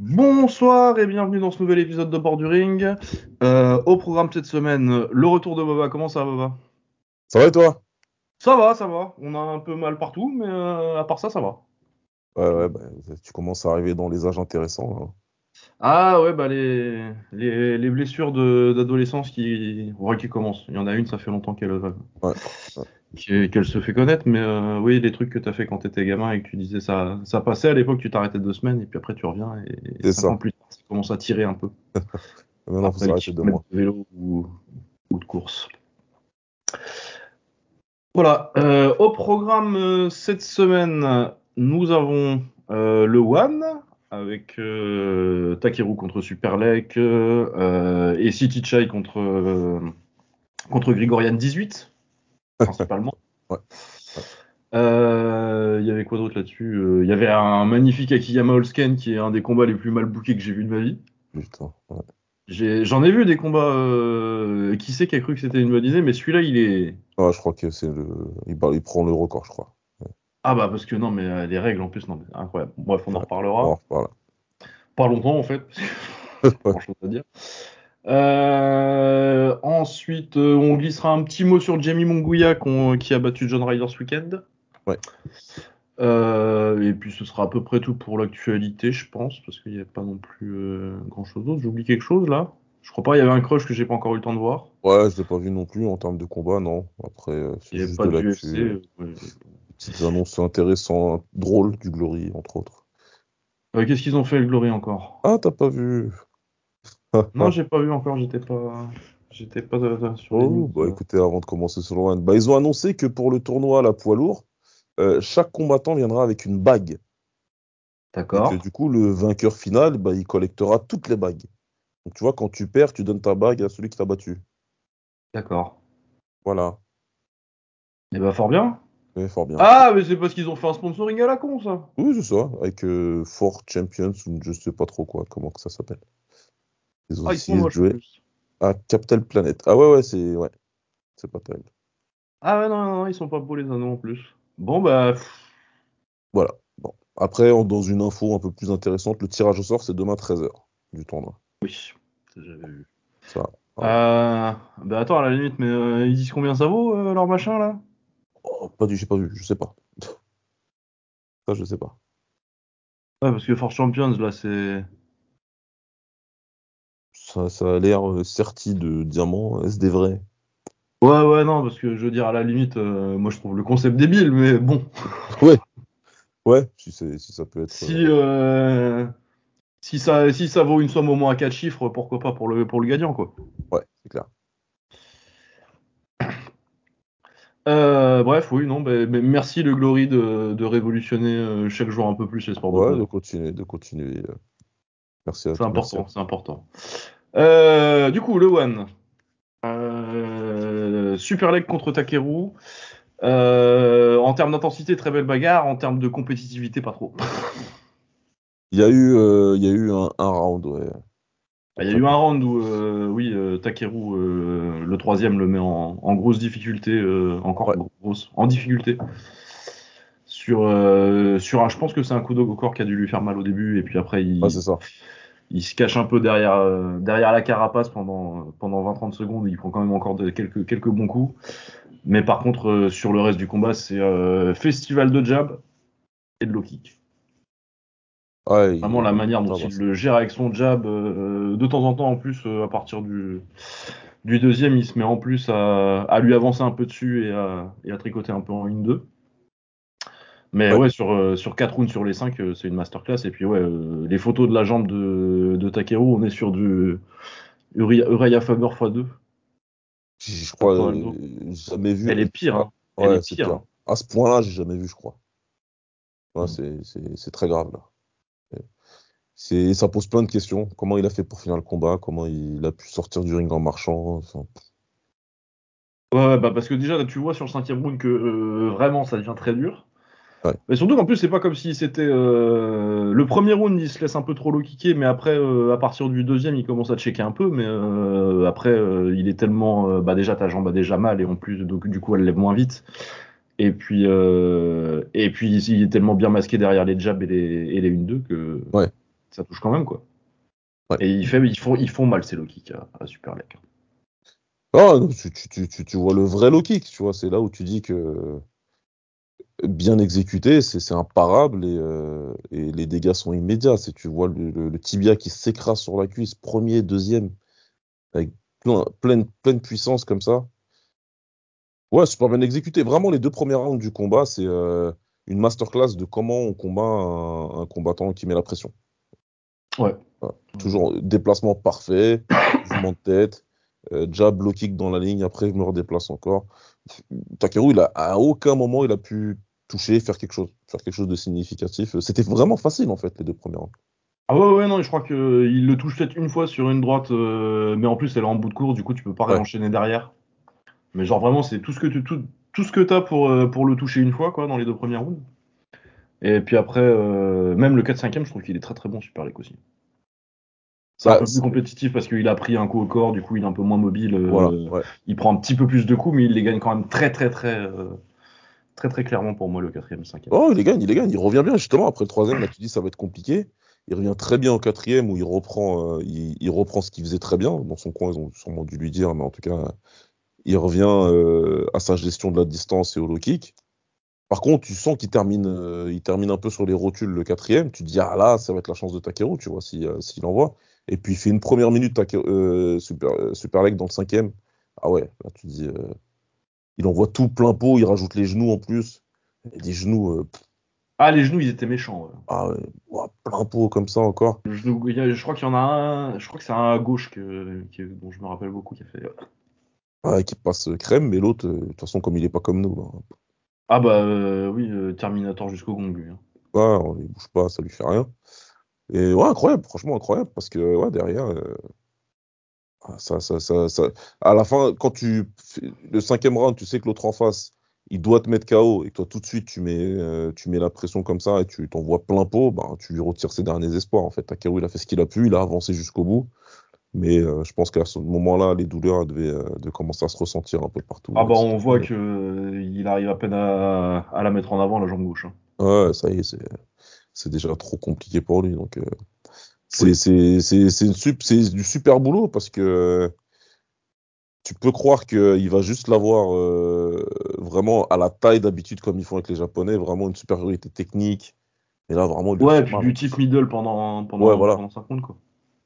Bonsoir et bienvenue dans ce nouvel épisode de Bord du Ring. Euh, au programme cette semaine, le retour de Boba. Comment ça va, Boba? Ça va et toi? Ça va, ça va. On a un peu mal partout, mais euh, à part ça, ça va. Ouais, ouais, bah, tu commences à arriver dans les âges intéressants. hein. Ah ouais, bah les, les, les blessures d'adolescence qui, ouais, qui commencent. Il y en a une, ça fait longtemps qu'elle Ouais, ouais. Qu'elle se fait connaître, mais euh, oui, les trucs que tu as fait quand tu étais gamin et que tu disais ça, ça passait à l'époque, tu t'arrêtais deux semaines et puis après tu reviens et, C'est cinq ça. ans plus tard, ça commence à tirer un peu. Maintenant, faut s'arrêter les de kilomètres moi. de vélo ou, ou de course. Voilà. euh, au programme euh, cette semaine, nous avons le One avec Takeru contre Superlek et City Chai contre, contre Grigorian 18, principalement. Ouais. Euh, Il y avait quoi d'autre là-dessus? Euh, Il y avait un magnifique Akiyama Olsken qui est un des combats les plus mal bookés que j'ai vu de ma vie. Putain. ouais. J'en ai, vu des combats. euh, qui sait qui a cru que c'était une bonne idée, mais celui-là, il est. Ouais, je crois que c'est le. Il, prend le record, je crois. Ah bah parce que non, mais euh, les règles en plus, non, mais incroyable. Bref, on en reparlera. Voilà. Pas longtemps en fait. Pas grand chose à dire. Euh, ensuite, euh, on glissera un petit mot sur Jamie Munguia qui a battu John Ryder ce week-end. Ouais. Euh, et puis ce sera à peu près tout pour l'actualité, je pense, parce qu'il n'y a pas non plus grand chose d'autre. J'oublie quelque chose là. Je crois pas, il y avait un crush que j'ai pas encore eu le temps de voir. Ouais, je l'ai pas vu non plus en termes de combat, non. Après, c'est juste pas de de. UFC. ouais. Petites annonces intéressantes, drôles du Glory, entre autres. Euh, Qu'est-ce qu'ils ont fait le Glory encore? Ah, t'as pas vu Non, j'ai pas vu encore, j'étais pas, j'étais pas de- de- sur les Oh, bah écoutez, avant de commencer sur le One, bah, ils ont annoncé que pour le tournoi à la poids lourd, euh, chaque combattant viendra avec une bague. Et D'accord. du coup, le vainqueur final, bah, il collectera toutes les bagues. Donc tu vois, quand tu perds, tu donnes ta bague à celui qui t'a battu. D'accord. Voilà. Et bah fort bien. Fort bien. Ah, mais c'est parce qu'ils ont fait un sponsoring à la con, ça. Oui, c'est ça, avec euh, Four Champions ou je sais pas trop quoi, comment que ça s'appelle. Ils ont Ah, en jouer plus. à Capital Planet. Ah ouais, ouais, c'est ouais, c'est pas terrible. Ah ouais, non, non, non, ils sont pas beaux les anneaux en plus. Bon, bah. Voilà. Bon. Après, dans une info un peu plus intéressante, le tirage au sort, c'est demain 13h du tournoi. oui, ça, j'avais vu. Ça. Euh, bah attends, à la limite, mais euh, ils disent combien ça vaut, euh, leur machin, là? Oh, pas du, j'ai pas vu, je sais pas. Ça, je sais pas. Ouais, parce que Force Champions, là, c'est. Ça, ça a l'air euh, serti de diamants. Est-ce des vrais? Ouais, ouais, non, parce que je veux dire, à la limite, euh, moi je trouve le concept débile, mais bon. Ouais. Ouais, si, si ça peut être. Si, euh, euh, si, ça, si ça vaut une somme au moins à 4 chiffres, pourquoi pas pour le, pour le gagnant, quoi. Ouais, c'est clair. Euh, bref, oui, non, bah, mais merci le Glory de, de révolutionner euh, chaque jour un peu plus les sports de Ouais, de continuer, de continuer. euh. Merci à C'est important, c'est important. Euh, du coup, le One. Euh, Super Leg contre Takeru. Euh, en termes d'intensité, très belle bagarre. En termes de compétitivité, pas trop. Il y a eu, euh, il y a eu un, un round, ouais. Il y a eu un round où, euh, oui, euh, Takeru, euh, le troisième, le met en, en grosse difficulté, euh, encore Ouais. grosse, en difficulté. Sur, euh, sur un, je pense que c'est un coup au corps qui a dû lui faire mal au début, et puis après, il, Ouais, ça. Il se cache un peu derrière, euh, derrière la carapace pendant, pendant 20-30 secondes. Il prend quand même encore de- quelques, quelques bons coups. Mais par contre, euh, sur le reste du combat, c'est euh, festival de jab et de low kick. Ouais, il- Vraiment la manière dont il le gère avec son jab, euh, de temps en temps en plus, euh, à partir du, du deuxième, il se met en plus à, à lui avancer un peu dessus et à, et à tricoter un peu en ligne 2. Mais Ouais. ouais, sur, euh, sur 4 rounds sur les 5, euh, c'est une masterclass. Et puis ouais, euh, les photos de la jambe de, de Takeru, on est sur du Uri- Uriah Faber x2. Je crois, j'ai jamais vu. Elle est pire, hein. Ouais, Elle est pire, hein. À ce point-là, j'ai jamais vu, je crois. Ouais, Mm. c'est, très grave, là. Et ça pose plein de questions. Comment il a fait pour finir le combat? Comment il a pu sortir du ring en marchant? Enfin, Ouais, ouais, bah parce que déjà, là, tu vois sur le cinquième round que euh, vraiment ça devient très dur. Ouais. Mais surtout qu'en plus, c'est pas comme si c'était. euh, Le premier round, il se laisse un peu trop low kicker, mais après, euh, à partir du deuxième, il commence à checker un peu. Mais euh, après, il est tellement. Bah, déjà, ta jambe a déjà mal, et en plus, donc, du coup, elle lève moins vite. Et puis, et puis, il est tellement bien masqué derrière les jabs et les, et les 1-2 que. Ouais. ça touche quand même, quoi. Ouais. Et fait, ils, font, ils font mal ces low kicks à, à Super League. Ah, tu, tu, tu, tu, tu vois le vrai low kick, tu vois, c'est là où tu dis que bien exécuté, c'est imparable et, euh, et les dégâts sont immédiats. C'est tu vois le, le- le tibia qui s'écrase sur la cuisse, premier, deuxième, avec plein, pleine, pleine puissance comme ça. Ouais, super bien exécuté. Vraiment, les deux premiers rounds du combat, c'est euh, une masterclass de comment on combat un, un combattant qui met la pression. Ouais. Toujours déplacement parfait, mouvement de tête, euh, jab, low kick dans la ligne, après je me redéplace encore. Takeru, il a, à aucun moment il a pu toucher, faire quelque chose, faire quelque chose de significatif. C'était vraiment facile en fait les deux premiers rounds. Ah ouais, ouais, non, je crois qu'il le touche peut-être une fois sur une droite, euh, mais en plus elle est en bout de course, du coup tu peux pas Ouais. réenchaîner derrière. Mais genre vraiment, c'est tout ce que tu tout, tout ce que t'as pour, euh, pour le toucher une fois, quoi, dans les deux premières rounds. Et puis après, euh, même le 4-5ème, je trouve qu'il est très très bon, Super League aussi. C'est un Bah, peu plus compétitif parce qu'il a pris un coup au corps, du coup il est un peu moins mobile. euh, ouais. Il prend un petit peu plus de coups, mais il les gagne quand même très très très euh, très très clairement pour moi le 4ème, 5ème. Oh, il les gagne, il les gagne. Il revient bien justement après le troisième. Là, tu dis ça va être compliqué. Il revient très bien au quatrième où il reprend, euh, il, il reprend ce qu'il faisait très bien. Dans son coin, ils ont sûrement dû lui dire, mais en tout cas, il revient à sa gestion de la distance et au low kick. Par contre, tu sens qu'il termine, euh, il termine un peu sur les rotules le quatrième. Tu te dis, ah là, ça va être la chance de Takeru, tu vois, si, euh, s'il envoie. Et puis il fait une première minute euh, super, euh, super leg dans le cinquième. Ah ouais, là tu dis, euh, il envoie tout plein pot, il rajoute les genoux en plus. Et des genoux, euh, Ah, les genoux, ils étaient méchants. ouais. ah ouais, ouah, plein pot comme ça encore. Le genou- je crois qu'il y en a un, je crois que c'est un à gauche que, qui- dont je me rappelle beaucoup qui a fait. Ouais, qui passe crème, mais l'autre, de toute façon, comme il est pas comme nous, ben, Ah bah euh, oui, Terminator jusqu'au gong lui. hein. ouais, on ne bouge pas, ça lui fait rien. Et ouais, incroyable, franchement incroyable, parce que ouais, derrière, euh, ah, ça, ça, ça, ça, à la fin, quand tu le cinquième round, tu sais que l'autre en face, il doit te mettre KO, et que toi tout de suite tu mets, euh, tu mets la pression comme ça et tu t'envoies plein pot, ben, tu lui retires ses derniers espoirs. En fait, Takeru, il a fait ce qu'il a pu, il a avancé jusqu'au bout. Mais euh, je pense qu'à ce moment-là, les douleurs devaient, euh, devaient commencer à se ressentir un peu partout. Ah bah on voit que euh, il arrive à peine à, à la mettre en avant la jambe gauche. hein. Ouais, ça y est, c'est, c'est déjà trop compliqué pour lui. Donc, euh, c'est, c'est, du super boulot parce que euh, tu peux croire qu'il va juste l'avoir euh, vraiment à la taille d'habitude comme ils font avec les Japonais, vraiment une supériorité technique. Et là, vraiment, il Ouais, puis mal. du type middle pendant pendant Ouais, voilà. pendant 5 rounds quoi.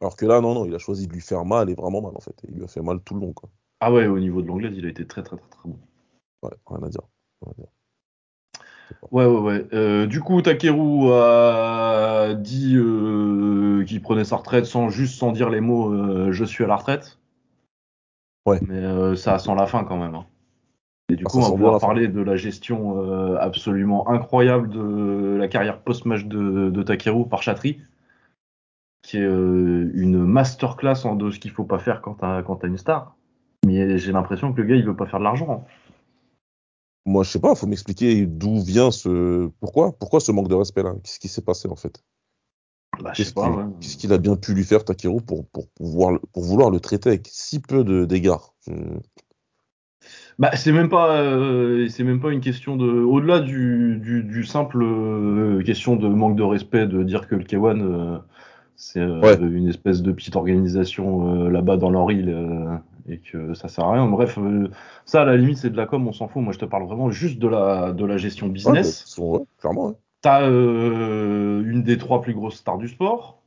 Alors que là, non, non, il a choisi de lui faire mal et vraiment mal en fait. Il lui a fait mal tout le long, quoi. Ah ouais, au niveau de l'anglaise, il a été très très très très bon. Ouais, rien à dire. Rien à dire. Ouais ouais ouais. Euh, du coup, Takeru a dit euh, qu'il prenait sa retraite sans juste sans dire les mots euh, je suis à la retraite. Ouais. Mais ça sent la fin quand même. hein. Et du Ah, coup, on va pouvoir fin. parler de la gestion absolument incroyable de la carrière post-match de, de Takeru par Chatri, qui est une masterclass en de ce qu'il faut pas faire quand t'as quand une star. Mais j'ai l'impression que le gars, il veut pas faire de l'argent. hein. Moi, je sais pas, faut m'expliquer d'où vient ce. Pourquoi Pourquoi ce manque de respect là Qu'est-ce qui s'est passé en fait? Bah, je sais Qu'est-ce pas. qu'il ouais. qu'est-ce qu'il a bien pu lui faire, Takeru, pour, pour, pouvoir, pour vouloir le traiter avec si peu de- d'égards Je- Bah, c'est même pas, euh, c'est même pas une question de, au-delà du, du, du simple euh, question de manque de respect de dire que le K1 euh, c'est Ouais. une espèce de petite organisation là-bas dans leur île et que ça sert à rien. Bref, euh, ça à la limite c'est de la com, on s'en fout. Moi je te parle vraiment juste de la, de la gestion business. sont- ouais, clairement. ouais. T'as euh, une des trois plus grosses stars du sport.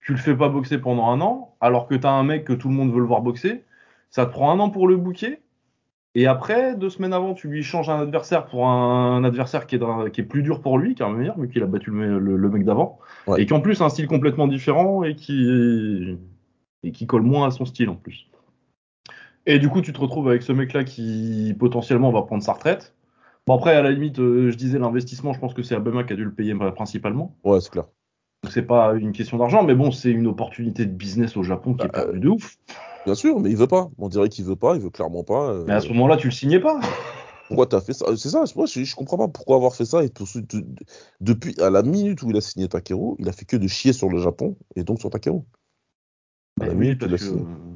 Tu le fais pas boxer pendant un an, alors que t'as un mec que tout le monde veut le voir boxer. Ça te prend un an pour le bouquer. Et après, deux semaines avant, tu lui changes un adversaire pour un, adversaire qui est, qui est plus dur pour lui, qui est un meilleur, vu qu'il a battu le, le- le mec d'avant. Ouais. Et qui en plus a un style complètement différent et qui, et qui colle moins à son style en plus. Et du coup, tu te retrouves avec ce mec-là qui potentiellement va prendre sa retraite. Bon, après, à la limite, euh, je disais l'investissement, je pense que c'est Abema qui a dû le payer euh, principalement. Ouais, c'est clair. Donc c'est pas une question d'argent, mais bon, c'est une opportunité de business au Japon qui est Bah, perdue de ouf. Bien sûr, mais il veut pas. On dirait qu'il veut pas, il veut clairement pas. euh, Mais à ce moment-là, tu le signais pas. Pourquoi t'as fait ça? C'est ça, moi, je, je comprends pas pourquoi avoir fait ça. Et tout, de- de- depuis à la minute où il a signé Takeru, il a fait que de chier sur le Japon et donc sur Takeru. À la Eh oui, minute où il a que, signé. euh,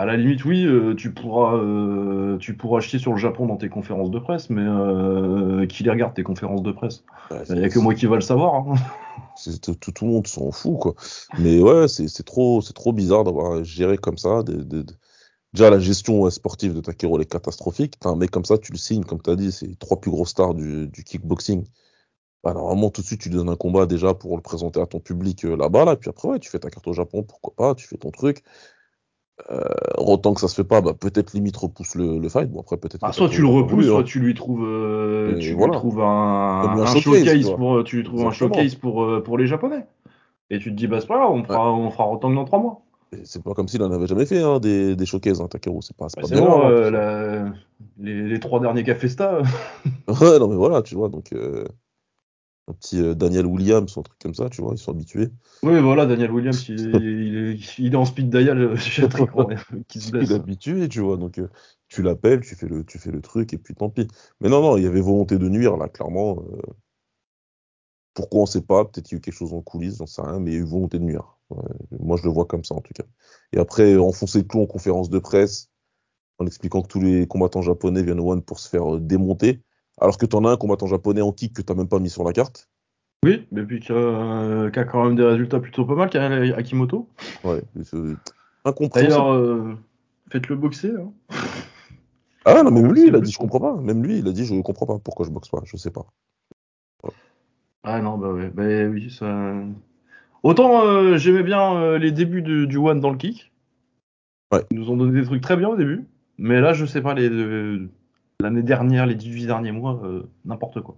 à la limite, oui, euh, tu pourras, euh, tu pourras chier sur le Japon dans tes conférences de presse, mais euh, qui les regarde tes conférences de presse Ouais, Il n'y a que moi qui va le savoir. hein. tout, tout le monde s'en fout, quoi. Mais ouais, c'est trop, c'est trop bizarre d'avoir géré comme ça. Déjà, la gestion sportive de Takeru est catastrophique. T'as un mec comme ça, tu le signes, comme tu as dit, c'est les trois plus grosses stars du, du kickboxing. Bah, normalement, tout de suite, tu lui donnes un combat déjà pour le présenter à ton public euh, là-bas, là. Puis après, ouais, tu fais ta carte au Japon, pourquoi pas, tu fais ton truc. Euh, autant que ça se fait pas, bah, peut-être limite repousse le, le fight. Bon, après, peut-être que soit tu le repousses, soit hein. tu lui trouves, euh, tu voilà. lui trouves un, un un showcase, showcase, pour, tu lui trouves un Exactement. showcase pour, euh, pour les Japonais. Et tu te dis, bah c'est pas grave, on fera, on fera autant que dans trois mois. C'est pas comme s'il en avait jamais fait, hein, des, des showcases, hein, Takeru. C'est pas, Bah, pas bien bon, hein, euh, tout ça. la- les, les trois derniers Cafesta. Ouais, non, mais voilà, tu vois, donc euh, un petit euh, Daniel Williams ou un truc comme ça, tu vois, ils sont habitués. oui, voilà, Daniel Williams, il, il est, il est en speed dial euh, chez Tricron, qui se Il blesse. est habitué, tu vois, donc euh, tu l'appelles, tu fais le, tu fais le truc, et puis tant pis. Mais non, non, il y avait volonté de nuire, là, clairement. euh, pourquoi on sait pas, peut-être qu'il y a eu quelque chose en coulisses, j'en sais rien, mais il y a eu volonté de nuire. Ouais, moi, je le vois comme ça, en tout cas. Et après, enfoncer le clou en conférence de presse, en expliquant que tous les combattants japonais viennent au One pour se faire euh, démonter, alors que t'en as un combattant japonais en kick que t'as même pas mis sur la carte. Oui, mais puis qui a, euh, a quand même des résultats plutôt pas mal, qui a Akimoto. Ouais, c'est incompréhensible. D'ailleurs, euh, faites-le boxer. hein. Ah non, même lui, il a dit je comprends pas. Même lui, il a dit je comprends pas pourquoi je boxe pas, je sais pas. Ah non, bah ouais, bah oui, ça. Autant euh, j'aimais bien les débuts de- du One dans le kick. Ouais. Ils nous ont donné des trucs très bien au début. Mais là, je sais pas, les l'année dernière, les 18 derniers mois, euh, n'importe quoi.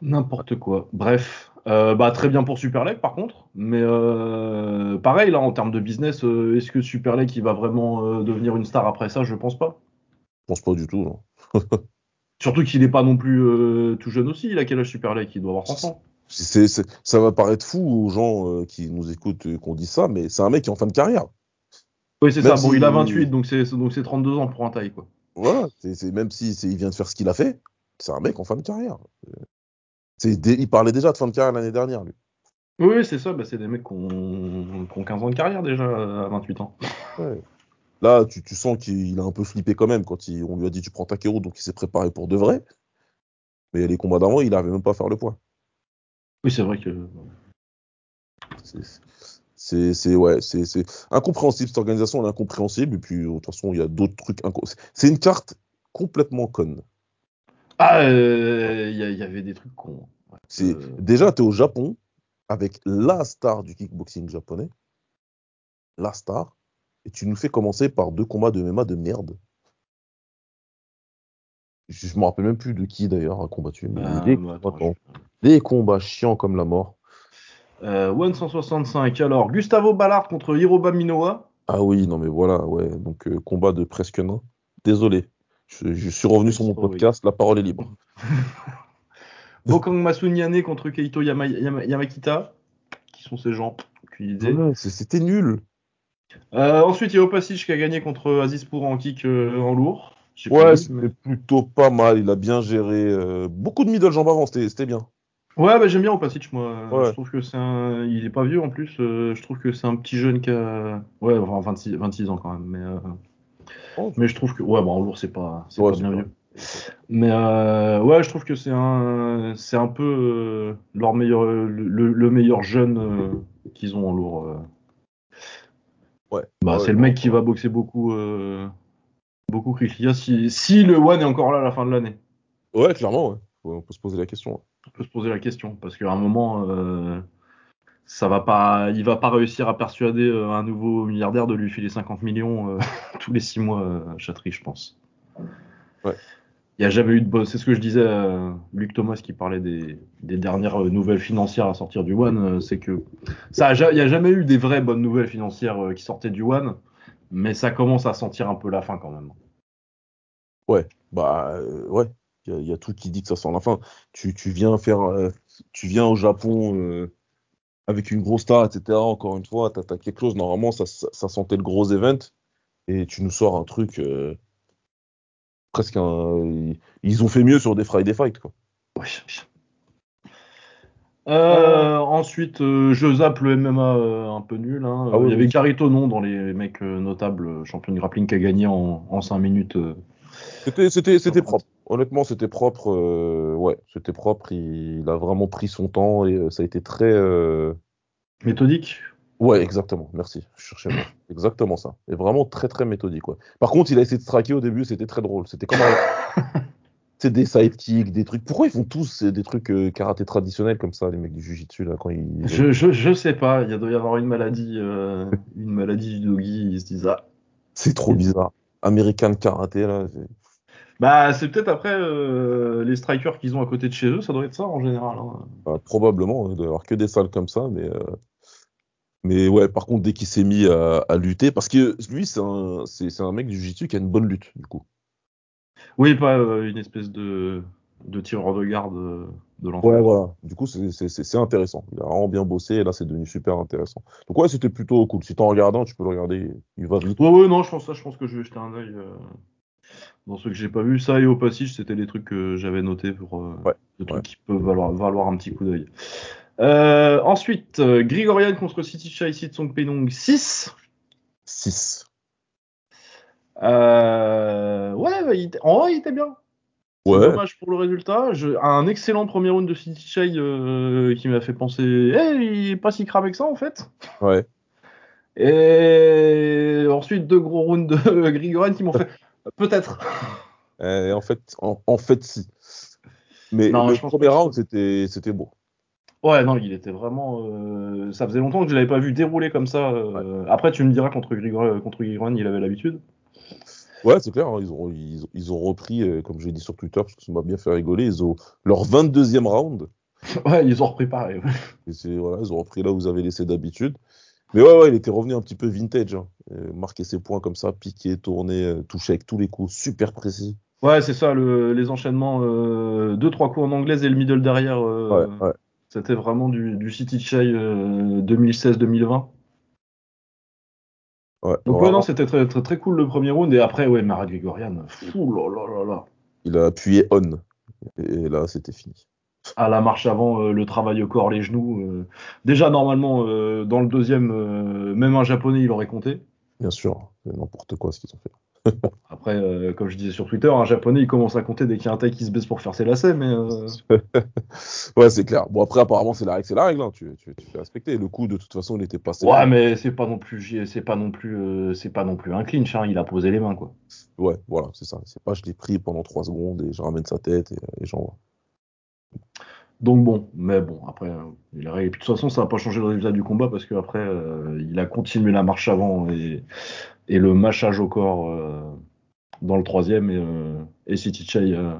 N'importe quoi. Bref, euh, bah très bien pour Super League par contre. Mais euh, pareil, là, en termes de business, euh, est-ce que Super League il va vraiment devenir une star après ça? Je pense pas. Je pense pas du tout, non. Surtout qu'il est pas non plus tout jeune aussi. Il a quel âge Super League Il doit avoir 30 ans. Ça va paraître fou aux gens qui nous écoutent qu'on dit ça, mais c'est un mec qui est en fin de carrière. Oui, c'est ça. Bon, si- il a 28, donc c'est donc c'est 32 ans pour un taille, quoi. Voilà, c'est, même si il vient de faire ce qu'il a fait, c'est un mec en fin de carrière. C'est, il parlait déjà de fin de carrière l'année dernière, lui. Oui, c'est ça. Bah, c'est des mecs qui ont, qui ont 15 ans de carrière déjà à 28 ans. Ouais. Là, tu, tu sens qu'il a un peu flippé quand même quand il- on lui a dit tu prends Takeru, donc il s'est préparé pour de vrai. Mais les combats d'avant, il avait même pas à faire le poids. Oui, c'est vrai que. C'est, c'est, ouais, c'est, c'est incompréhensible. Cette organisation, elle est incompréhensible. Et puis, de toute façon, il y a d'autres trucs. inco- C'est une carte complètement conne. Ah, euh, il y, avait des trucs cons. Ouais. C'est, Euh, déjà, tu es au Japon avec la star du kickboxing japonais. La star. Et tu nous fais commencer par deux combats de MMA de merde. Je, me rappelle même plus de qui d'ailleurs a combattu. Mais euh, des, bah, combats, des combats chiants comme la mort. Je- euh, One 165. Alors, Gustavo Ballard contre Hiroba Minowa. Ah oui, non mais voilà, ouais. Donc, euh, combat de presque nain. Désolé. Je, je suis revenu sur mon oui. podcast. La parole est libre. Bokang Masunyane contre Keito Yama- Yama- Yamakita. Qui sont ces gens. Ouais, c'était nul. Euh, ensuite, il y a Opasic qui a gagné contre Aziz Pour en kick en lourd. Ouais, c'était mais- plutôt pas mal. Il a bien géré. beaucoup de middle jambes avant, c'était bien. Ouais, bah, j'aime bien Opasic, moi. Ouais. Je trouve que c'est un. Il est pas vieux en plus. euh, je trouve que c'est un petit jeune qui a. Ouais, enfin 26, 26 ans quand même. Mais, euh, Oh, mais je trouve que. Ouais, bah en lourd, c'est pas, c'est Ouais, pas c'est bien pas- vieux. Mais euh, ouais, je trouve que c'est un. C'est un peu leur meilleur, le, le- le meilleur jeune qu'ils ont en lourd. Ouais. Bah, Ouais, c'est le mec qui va boxer beaucoup. Beaucoup Krishlia si, si le One est encore là à la fin de l'année. Ouais, clairement, ouais. On peut se poser la question. On peut se poser la question parce qu'à un moment, euh, ça va pas, il va pas réussir à persuader euh, un nouveau milliardaire de lui filer 50 millions euh, tous les 6 mois euh, à Chatry, je pense. Ouais. Il n'y a jamais eu de boss. C'est ce que je disais à Luc Thomas qui parlait des, des dernières euh, nouvelles financières à sortir du One. euh, c'est que ça, il n'y a jamais eu des vraies bonnes nouvelles financières euh, qui sortaient du One, mais ça commence à sentir un peu la fin quand même. Bah euh, ouais, il y, a- il y a tout qui dit que ça sent la fin. Tu, tu viens faire, euh, tu viens au Japon euh, avec une grosse star, etc. Encore une fois, t'as as quelque chose. Normalement, ça, ça, ça sentait le gros event et tu nous sors un truc euh, presque un. Ils, ont fait mieux sur des Friday Fight quoi. Euh, ensuite, euh, je zappe le MMA euh, un peu nul. hein. Ah oui, il y avait. Carito non dans les mecs notables, champion de grappling qui a gagné en, en 5 minutes. c'était propre. Honnêtement, c'était propre. euh, ouais, c'était propre. Il, il a vraiment pris son temps et euh, ça a été très. euh, Méthodique? Ouais, exactement. Merci. Je cherchais mot. Exactement ça. Et vraiment très très méthodique. Ouais. Par contre, il a essayé de traquer au début. C'était très drôle. C'était comme un- c'est des sidekicks, des trucs. Pourquoi ils font tous des trucs karaté traditionnels comme ça, les mecs du jujitsu là quand ils. Je, je, je sais pas, il y a- doit y avoir une maladie, une maladie du doggy, ils se disent ah. C'est trop bizarre. American karaté là. C'est- Bah, c'est peut-être après euh, les strikers qu'ils ont à côté de chez eux, ça doit être ça en général. hein. Bah, probablement, hein, il doit y avoir que des salles comme ça, mais, euh, mais ouais, par contre, dès qu'il s'est mis à, à lutter, parce que lui, c'est un, c'est, un mec du jiu-jitsu qui a une bonne lutte, du coup. Oui, pas euh, une espèce de, de tireur de garde de l'enfer. Ouais, voilà. Du coup, c'est, intéressant. Il a vraiment bien bossé, et là, c'est devenu super intéressant. Donc, ouais, c'était plutôt cool. Si t'en regardant, tu peux le regarder, il va vite. Ouais, ouais, non, je pense ça, je pense que je vais jeter un œil euh, dans ceux que j'ai pas vu. Ça et au passage, c'était les trucs que j'avais notés pour euh, Ouais, des trucs ouais. qui peuvent valoir, valoir un petit coup d'œil. Euh, ensuite, euh, Grigorian contre City Chai Song Penong 6. 6. Euh, ouais, bah, il était- en vrai, il était bien. Ouais, dommage pour le résultat. Je- un excellent premier round de City Chai euh, qui m'a fait penser, eh, il est pas si cramé que ça en fait. ouais. Et ensuite deux gros rounds de Grigorian qui m'ont fait peut-être. Et en fait, en, en fait, si. Mais Non, le je pense premier round, c'était, c'était beau. Ouais, non, il était vraiment. euh, Ça faisait longtemps que je l'avais pas vu dérouler comme ça. euh, Après, tu me diras contre Grigorian, contre il avait l'habitude. Ouais, c'est clair, hein, ils, ont, ils, ont- ils ont repris, euh, comme j'ai dit sur Twitter, parce que ça m'a bien fait rigoler, ils ont leur 22e round. Ouais, ils ont repris pareil. ouais. Et c'est, voilà, ils ont repris là où vous avez laissé d'habitude. Mais ouais, ouais, il était revenu un petit peu vintage. Hein. Euh, marquer ses points comme ça, piquer, tourner, euh, toucher avec tous les coups, super précis. Ouais, c'est ça, le- les enchaînements, euh, deux, trois coups en anglaise et le middle derrière. euh, Ouais, ouais. C'était vraiment du, du City Chai euh, 2016-2020. ouais. Donc, ouais, non, c'était très, très, très cool le premier round. Et après, ouais, Marat Grigorian, fou là là là là. il a appuyé on. Et là, c'était fini. À la marche avant, euh, le travail au corps, les genoux. euh. Déjà, normalement, euh, dans le deuxième, même un japonais, il aurait compté. Bien sûr, c'est n'importe quoi ce qu'ils ont fait. Après, euh, comme je disais sur Twitter, un japonais, il commence à compter dès qu'il y a un taille qui se baisse pour faire ses lacets, mais. euh, ouais, c'est clair. Bon, après, apparemment, c'est la règle, c'est la règle. hein. Tu, tu, tu fais respecter. Le coup, de toute façon, il était passé. Ouais, mais c'est pas non plus, c'est pas non plus, euh, c'est pas non plus un clinch. Hein, il a posé les mains, quoi. Ouais, voilà, c'est ça. C'est pas je l'ai pris pendant 3 secondes et je ramène sa tête et, et j'envoie. Donc bon, mais bon, après, il a- et puis de toute façon, ça n'a pas changé le résultat du combat parce qu'après, euh, il a continué la marche avant et, le mâchage au corps euh, dans le troisième et, euh, et euh,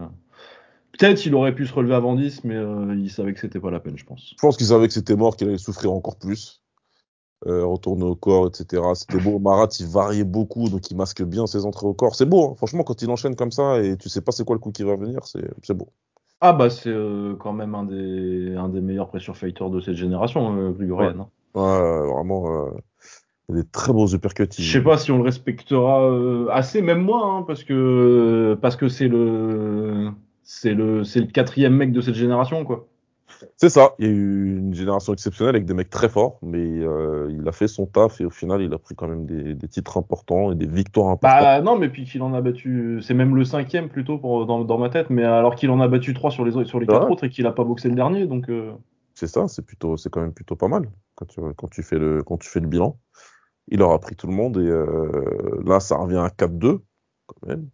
Peut-être il aurait pu se relever avant 10, mais il savait que c'était pas la peine, je pense. Je pense qu'il savait que c'était mort, qu'il allait souffrir encore plus. Retourner au corps, etc. C'était beau. Marat, il variait beaucoup, donc il masque bien ses entrées au corps. C'est beau, hein. franchement, quand il enchaîne comme ça et tu sais pas c'est quoi le coup qui va venir, c'est beau. Ah bah c'est euh, quand même un des, un des meilleurs pressure fighters de cette génération, euh, Grigorian. hein. Ouais, euh, vraiment, euh, il y a des très beaux uppercuts. Je sais pas si on le respectera euh, assez, même moi, hein, parce que parce que c'est le c'est le c'est le quatrième mec de cette génération, quoi. C'est ça, il y a eu une génération exceptionnelle avec des mecs très forts, mais euh, il a fait son taf et au final, il a pris quand même des, des titres importants et des victoires importantes. Bah non, mais puis qu'il en a battu, c'est même le cinquième plutôt pour dans, dans ma tête, mais alors qu'il en a battu trois sur les autres- sur les quatre Ouais. autres et qu'il a pas boxé le dernier, donc euh, C'est ça, c'est plutôt, c'est quand même plutôt pas mal quand tu, quand tu fais le, quand tu fais le bilan. Il aura pris tout le monde et euh, là, ça revient à 4-2 quand même.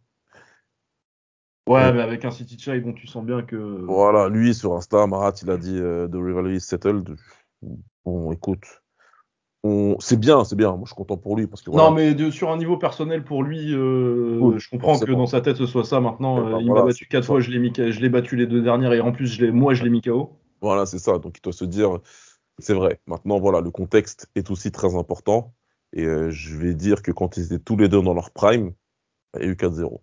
Ouais, Ouais. mais avec un City Chai dont tu sens bien que Voilà, lui sur Insta, Marat, il a dit euh, The rivalry is settled. Bon, écoute, on... c'est bien, c'est bien. Moi, je suis content pour lui parce que voilà, Non, mais de, sur un niveau personnel pour lui, euh, je comprends que dans sa tête ce soit ça maintenant. Eh ben euh, il voilà, m'a battu quatre fois, je l'ai battu les deux dernières et en plus je moi je l'ai mis KO. voilà, c'est ça. Donc, il doit se dire, c'est vrai. Maintenant, voilà, le contexte est aussi très important. Et euh, je vais dire que quand ils étaient tous les deux dans leur prime, il y a eu 4-0.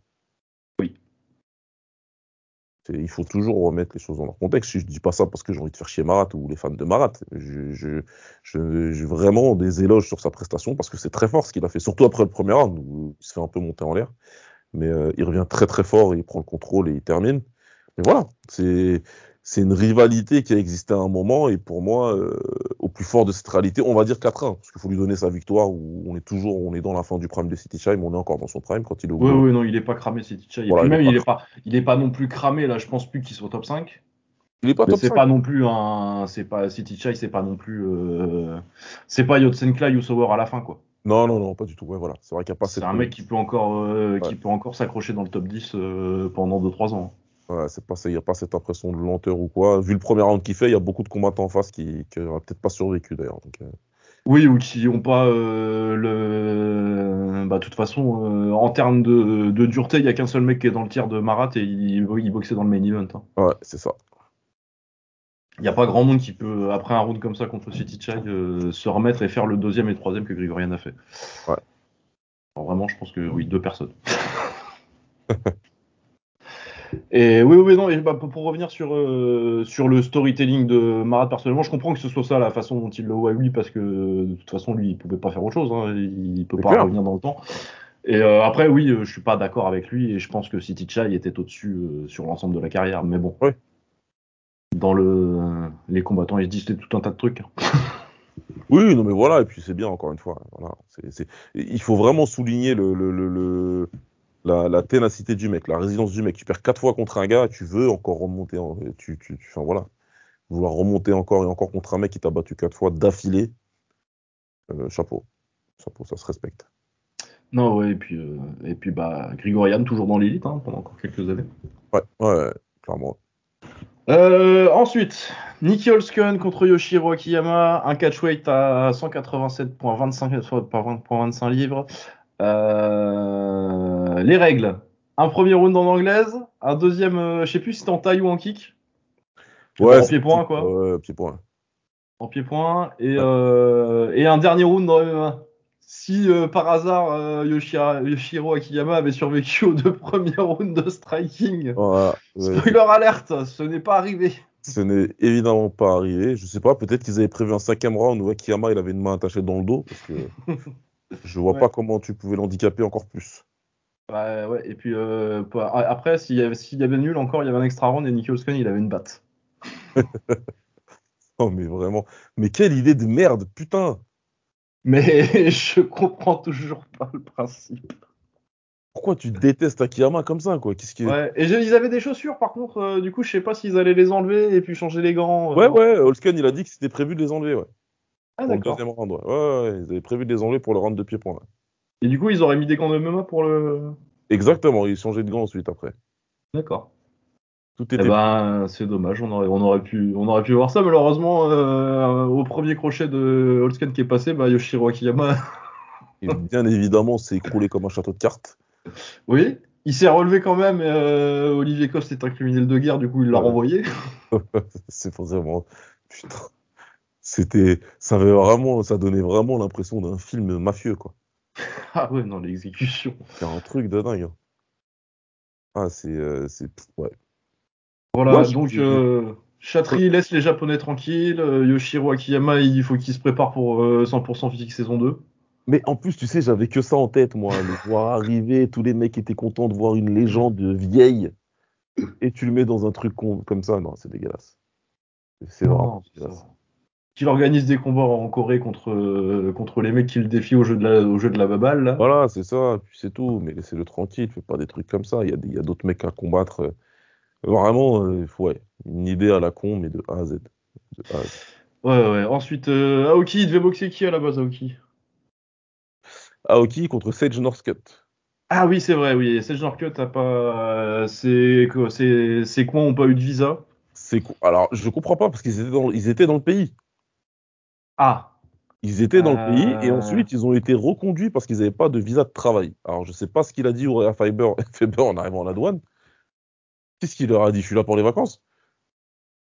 Il faut toujours remettre les choses dans leur contexte. Je dis pas ça parce que j'ai envie de faire chier Marat ou les fans de Marat. Je, je, je- j'ai vraiment des éloges sur sa prestation parce que c'est très fort ce qu'il a fait, surtout après le premier round où il se fait un peu monter en l'air. Mais euh, il revient très très fort, il prend le contrôle et il termine. Mais voilà, c'est c'est une rivalité qui a existé à un moment et pour moi, euh, au plus fort de cette réalité, on va dire 4-1 parce qu'il faut lui donner sa victoire où on est toujours, on est dans la fin du prime de City Chime, on est encore dans son prime quand il est au Oui, oui, non, il est pas cramé, City Chai. Voilà, même, pas il est pas, il est pas non plus cramé, là, je pense plus qu'il soit top 5. Il est pas Mais top c'est 5. pas non plus un, c'est pas City Chai, c'est pas non plus, euh, c'est pas Yotsenklai ou Sauer à la fin, quoi. Non, non, non, pas du tout. Ouais, voilà. C'est vrai qu'il n'y a pas C'est un mec qui peut encore, euh, Ouais. qui peut encore s'accrocher dans le top 10 euh, pendant 2-3 ans. C'est pas il n'y a pas cette impression de lenteur ou quoi. Vu le premier round qu'il fait, il y a beaucoup de combattants en face qui n'auraient peut-être pas survécu d'ailleurs. Euh, Oui, ou qui ont pas euh, le. Bah, de toute façon, euh, en termes de, de dureté, il y a qu'un seul mec qui est dans le tiers de Marat et il, il boxait dans le main event. hein. ouais, c'est ça. Il n'y a pas grand monde qui peut, après un round comme ça contre City Chai, se remettre et faire le deuxième et le troisième que Grigorian a fait. Ouais. Alors vraiment, je pense que oui, deux personnes. et oui, oui, non, et bah, pour revenir sur, euh, sur le storytelling de Marat, personnellement, je comprends que ce soit ça la façon dont il le voit lui, parce que de toute façon, lui, il pouvait pas faire autre chose, hein, il peut pas clair. revenir dans le temps. Et euh, après, oui, euh, je suis pas d'accord avec lui, et je pense que City Chai était au-dessus euh, sur l'ensemble de la carrière, mais bon. Ouais. Dans le, les combattants, ils se disent tout un tas de trucs. hein. Oui, non, mais voilà, et puis c'est bien, encore une fois. Voilà, Il faut vraiment souligner le, le, le- la, la ténacité du mec, la résilience du mec. Tu perds quatre fois contre un gars, tu veux encore remonter. en- Tu, tu, tu- enfin, voilà. Vouloir remonter encore et encore contre un mec qui t'a battu quatre fois d'affilée, euh, chapeau. Chapeau, ça se respecte. Non, ouais, et puis, euh, et puis bah, Grigorian, toujours dans l'élite hein, pendant encore quelques années. Ouais, ouais, clairement. Euh, ensuite, Nicky Holsken contre Yoshiro Akiyama, un catchweight à 187.25 par 20.25 livres. Euh, les règles. Un premier round en anglaise, un deuxième, euh, je sais plus si c'était en taille ou en kick. Ouais, en pied-point, quoi. Ouais, pied-point. En pied-point. Et, Ouais. euh, et un dernier round dans MMA. Si euh, par hasard euh, Yoshira- Yoshiro Akiyama avait survécu aux deux premiers rounds de striking, Voilà, spoiler alerte, ce n'est pas arrivé. Ce n'est évidemment pas arrivé. Je sais pas, peut-être qu'ils avaient prévu un cinquième round où Akiyama il avait une main attachée dans le dos, parce que je vois Ouais. pas comment tu pouvais l'handicaper encore plus. Bah, ouais, et puis euh, après, s'il y, avait, s'il y avait nul encore, il y avait un extra round et Nicky Holsken, il avait une batte. Oh, mais vraiment. Mais quelle idée de merde, putain! Mais je comprends toujours pas le principe. Pourquoi tu détestes Akiyama comme ça, quoi? Qu'est-ce qui. Ouais, et ils avaient des chaussures par contre, euh, du coup, je sais pas s'ils allaient les enlever et puis changer les gants. euh. Ouais, ouais, Holsken, il a dit que c'était prévu de les enlever, ouais. Ah, Pour le d'accord. deuxième round, ouais, ils avaient prévu de les enlever pour le round de pied-point. ouais. Et du coup, ils auraient mis des gants de MMA pour le. Exactement, ils changeaient de gants ensuite après. D'accord. Tout Eh était. ben, c'est dommage, on aurait, on aurait pu, on aurait pu voir ça. Malheureusement, euh, au premier crochet de Holsken qui est passé, bah, Yoshiro Akiyama, Et bien évidemment, c'est écroulé comme un château de cartes. oui, il s'est relevé quand même. euh, Olivier Coste est un criminel de guerre, du coup, il l'a Ouais. renvoyé. c'est vraiment. Putain. C'était. Ça avait vraiment. Ça donnait vraiment l'impression d'un film mafieux, quoi. Ah ouais, non, l'exécution. C'est un truc de dingue. hein. Ah, c'est. euh, c'est... Ouais. Voilà, Ouais, donc euh, Chatri laisse les Japonais tranquilles. euh, Yoshiro Akiyama, il faut qu'il se prépare pour euh, 100% physique saison 2. Mais en plus, tu sais, j'avais que ça en tête, moi. Le voir arriver, tous les mecs étaient contents de voir une légende vieille. Et tu le mets dans un truc con- comme ça. Non, c'est dégueulasse. C'est vraiment dégueulasse. Qu'il organise des combats en Corée contre, euh, contre les mecs qui le défient au jeu de la, au jeu de la baballe. Là. Voilà, c'est ça, puis c'est tout. Mais laissez-le tranquille, fais pas des trucs comme ça. Il y a, y a d'autres mecs à combattre. euh. Vraiment, euh, ouais, une idée à la con, mais de A à Z. De A à Z. Ouais, ouais. Ensuite, euh, Aoki, il devait boxer qui à la base, Aoki? Aoki contre Sage Northcutt. Ah oui, c'est vrai, oui. Serge Northcutt a pas. euh, c'est quoi C'est c'est quoi ont pas eu de visa? Alors, je comprends pas parce qu'ils étaient dans, ils étaient dans le pays. Ah, Ils étaient dans Euh. le pays et ensuite ils ont été reconduits parce qu'ils n'avaient pas de visa de travail. Alors, je sais pas ce qu'il a dit au Rea Fiber, Faber en arrivant à la douane. Qu'est-ce qu'il leur a dit? Je suis là pour les vacances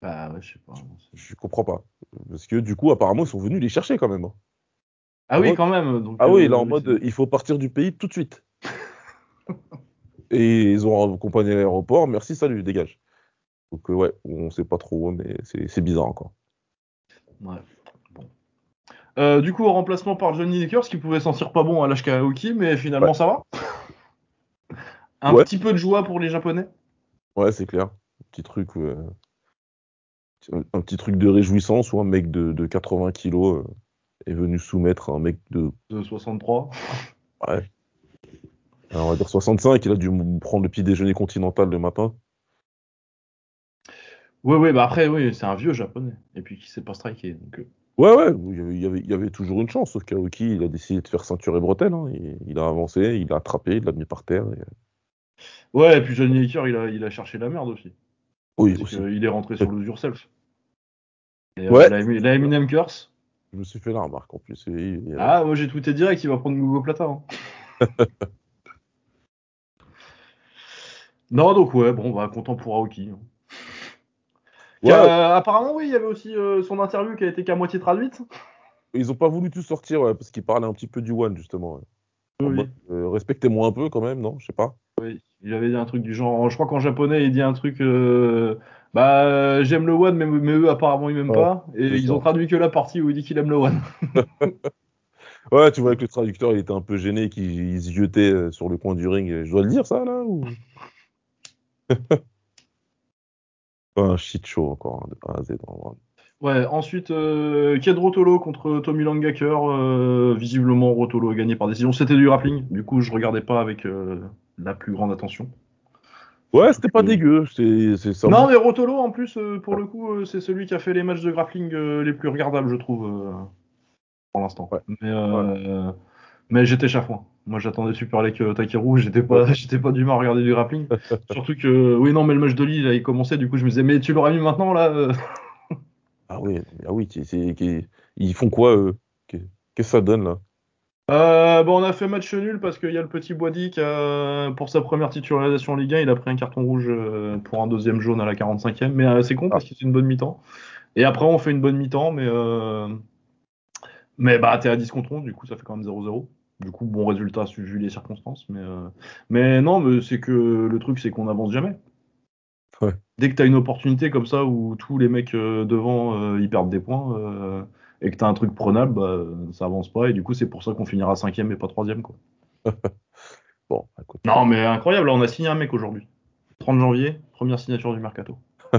bah ouais, je sais pas. Je comprends pas. Parce que du coup, apparemment, ils sont venus les chercher quand même. Ah oui, quand même. Donc, Ah oui, euh, là en mode, euh, il faut partir du pays tout de suite. Et ils ont accompagné à l'aéroport, merci, salut, dégage. Donc euh, ouais, on sait pas trop, mais c'est c'est bizarre encore. Ouais. Euh, du coup, au remplacement par Johnny Lickers, qui pouvait sentir pas bon à l'HK Aoki, mais finalement Ouais. ça va. Un Ouais. petit peu de joie pour les Japonais. Ouais, c'est clair. Petit truc. euh, un petit truc de réjouissance où un mec de, de 80 kilos euh, est venu soumettre un mec de, De 63. ouais, Alors, on va dire 65. Il a dû prendre le petit déjeuner continental le matin. Oui, oui, bah après, oui, c'est un vieux japonais. Et puis qui sait pas striker. Donc, euh, Ouais, ouais, il y avait, il y il toujours une chance. Sauf qu'Aoki, il a décidé de faire ceinture et bretelle. hein. Il, il a avancé, il l'a attrapé, il l'a mis par terre. et- Ouais, et puis Johnny Hacker, il a, il a cherché la merde aussi. Oui, aussi. qu'il est rentré sur le yourself. Et, euh, Ouais. la, la Eminem Curse. Je me suis fait la remarque en plus. Et il- il- Ah, moi j'ai tweeté direct, il va prendre Google Plata. hein. non, donc ouais, bon, bah content pour Aoki. hein. Ouais, a- apparemment, oui, il y avait aussi euh, son interview qui a été qu'à moitié traduite. Ils ont pas voulu tout sortir ouais, parce qu'ils parlaient un petit peu du One justement. Oui. euh, Respectez-moi un peu quand même, non Je sais pas. Oui, il avait dit un truc du genre, je crois qu'en japonais, il dit un truc, euh, bah euh, j'aime le One, mais, mais eux apparemment ils m'aiment Ouais, pas. Et ils ça. ont traduit que la partie où il dit qu'il aime le One. Ouais, tu vois que le traducteur il était un peu gêné, qu'il il se jetait euh, sur le coin du ring. Je dois le dire ça là ou? un shit show encore hein, de A à Z. Ouais, ensuite, euh, Ked Rotolo contre Tommy Langaker. euh, visiblement, Rotolo a gagné par décision. C'était du grappling, du coup, je regardais pas avec euh, la plus grande attention. Ouais, c'était pas dégueu. C'est ça. Non, mais Rotolo, en plus, euh, pour le coup, c'est celui qui a fait les matchs de grappling les plus regardables, je trouve, pour l'instant. Ouais. Mais, mais j'étais chafouin. Moi, j'attendais Super euh, Takeru, j'étais pas, j'étais pas d'humeur à regarder du grappling. Surtout que, oui, non, mais le match de Lee, il commencé, du coup, je me disais, mais tu l'auras mis maintenant, là euh Ah oui, ah oui, ils font quoi eux? Qu'est- Qu'est-ce que ça donne là? Euh, bon, on a fait match nul parce qu'il y a le petit Boisdi qui a, pour sa première titularisation en Ligue 1, il a pris un carton rouge euh, pour un deuxième jaune à la 45e. Mais euh, c'est con parce que c'est une bonne mi-temps. Et après, on fait une bonne mi-temps, mais, euh, mais bah, t'es à 10 contre 11, du coup, ça fait quand même 0-0. Du coup, bon résultat vu les circonstances. Mais, euh, mais non, mais c'est que le truc, c'est qu'on avance jamais. Ouais. Dès que t'as une opportunité comme ça où tous les mecs euh, devant euh, ils perdent des points et que t'as un truc prenable, bah, ça avance pas. Et du coup, c'est pour ça qu'on finira cinquième et pas troisième. Quoi. Bon, écoute. Non, mais incroyable, on a signé un mec aujourd'hui. 30 janvier, première signature du mercato.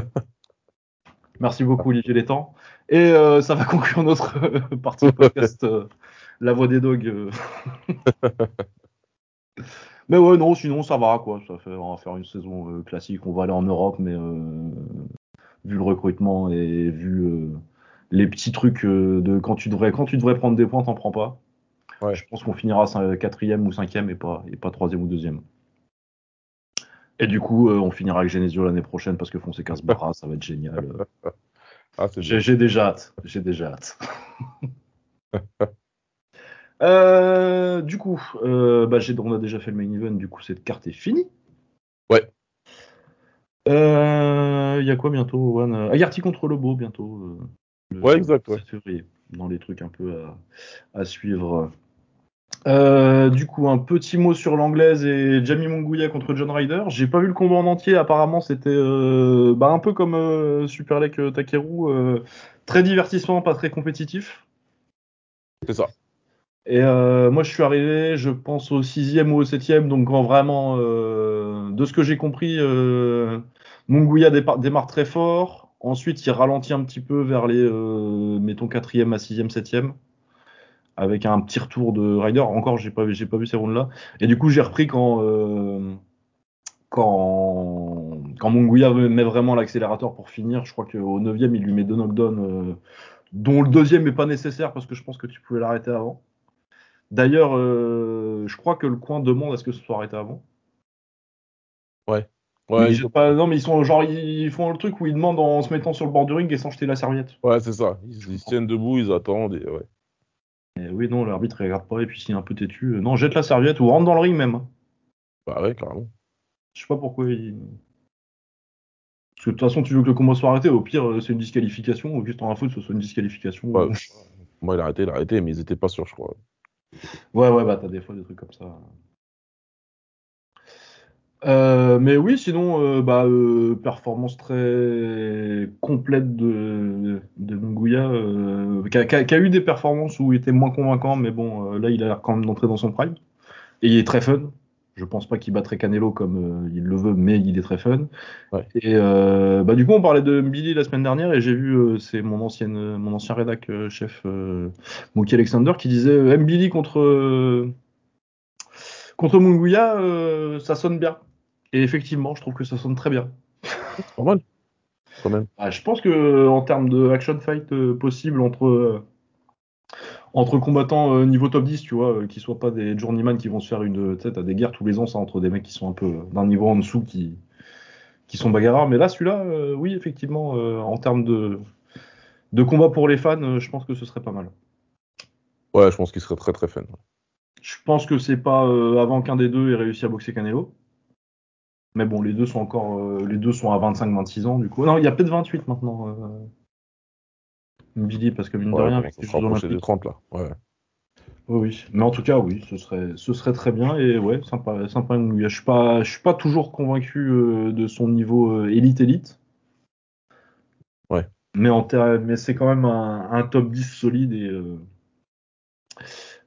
Merci beaucoup, Olivier Létang. Et euh, ça va conclure notre partie podcast euh, La Voix des Dogs. euh. mais ouais, non, sinon ça va, quoi. Ça fait, on va faire une saison euh, classique. On va aller en Europe, mais euh, vu le recrutement et vu les petits trucs de quand tu devrais, quand tu devrais prendre des points, t'en prends pas. Ouais. Je pense qu'on finira quatrième ou cinquième et pas, et pas troisième ou deuxième. Et du coup, euh, on finira avec Genesio l'année prochaine parce que Fonseca se barra, ça va être génial. Ah, j'ai déjà hâte. J'ai déjà hâte. Euh, du coup, euh, bah, on a déjà fait le main event, du coup cette carte est finie. Ouais. Euh, Il y a quoi bientôt, One Agarty contre Lobo bientôt. le Ouais, exact, ouais. 7 février, dans les trucs un peu à, à suivre. Du coup, un petit mot sur l'anglaise et Jamie Munguia contre John Ryder. J'ai pas vu le combat en entier. Apparemment, c'était bah, un peu comme Super Lake Takeru, très divertissant, pas très compétitif. C'est ça. Et euh, moi, je suis arrivé, je pense, au sixième ou au septième. Donc, quand vraiment, euh, de ce que j'ai compris, euh, Munguia démarre très fort. Ensuite, il ralentit un petit peu vers les, euh, mettons, quatrième à sixième, septième. Avec un petit retour de Ryder. Encore, j'ai pas, j'ai pas vu ces rounds-là. Et du coup, j'ai repris quand, euh, quand, quand Munguia met vraiment l'accélérateur pour finir. Je crois qu'au neuvième, il lui met deux knockdowns, euh, dont le deuxième n'est pas nécessaire parce que je pense que tu pouvais l'arrêter avant. D'ailleurs, euh, je crois que le coin demande à ce que ce soit arrêté avant? Ouais. Ouais, ils- pas- non, mais ils sont genre ils font le truc où ils demandent en se mettant sur le bord du ring et sans jeter la serviette. ouais, c'est ça. Ils, ils se tiennent debout, ils attendent. Et, ouais. Et oui, non, l'arbitre regarde pas et puis s'il est un peu têtu, euh, non, jette la serviette ou rentre dans le ring même. Bah ouais, carrément. Je sais pas pourquoi il. Parce que de toute façon, tu veux que le combat soit arrêté, au pire, euh, c'est une disqualification, ou juste en info que ce soit une disqualification. Ouais. Moi, il a arrêté, il a arrêté, mais ils étaient pas sûrs, je crois. Ouais, ouais, bah t'as des fois des trucs comme ça. Euh, mais oui, sinon, euh, bah, euh, performance très complète de, de qui, a, a- eu des performances où il était moins convaincant, mais bon, là, il a l'air quand même d'entrer dans son prime. Et il est très fun. Je pense pas qu'il battrait Canelo comme euh, il le veut, mais il est très fun. Ouais. Et euh, bah, du coup, on parlait de Billy la semaine dernière et j'ai vu, euh, c'est mon, ancienne, mon ancien rédac chef Mookie Alexander qui disait Billy contre, contre Munguia, ça sonne bien. Et effectivement, je trouve que ça sonne très bien. C'est pas mal. Quand même. Ah, je pense que en termes de action fight possible entre entre combattants euh, niveau top 10, tu vois, euh, qui soient pas des journeyman qui vont se faire une, sais, t'as des guerres tous les ans, ça entre des mecs qui sont un peu d'un niveau en dessous, qui qui sont bagarreurs. Mais là, celui-là, euh, oui, effectivement, euh, en termes de de combat pour les fans, euh, je pense que ce serait pas mal. Ouais, je pense qu'il serait très très fun. Je pense que c'est pas euh, avant qu'un des deux ait réussi à boxer Canelo. Mais bon, les deux sont encore, euh, les deux sont à 25-26 ans du coup. Non, il y a peut-être 28 maintenant. Billy, parce que mine de Ouais, rien, les Jeux rapprocher des Olympiques. 30 là. Ouais. Oui, oui. Mais en tout cas, oui, ce serait, ce serait très bien et ouais, sympa, sympa. Je suis pas, je suis pas toujours convaincu euh, de son niveau euh, élite élite. Ouais. Mais en mais c'est quand même un, un top 10 solide et euh,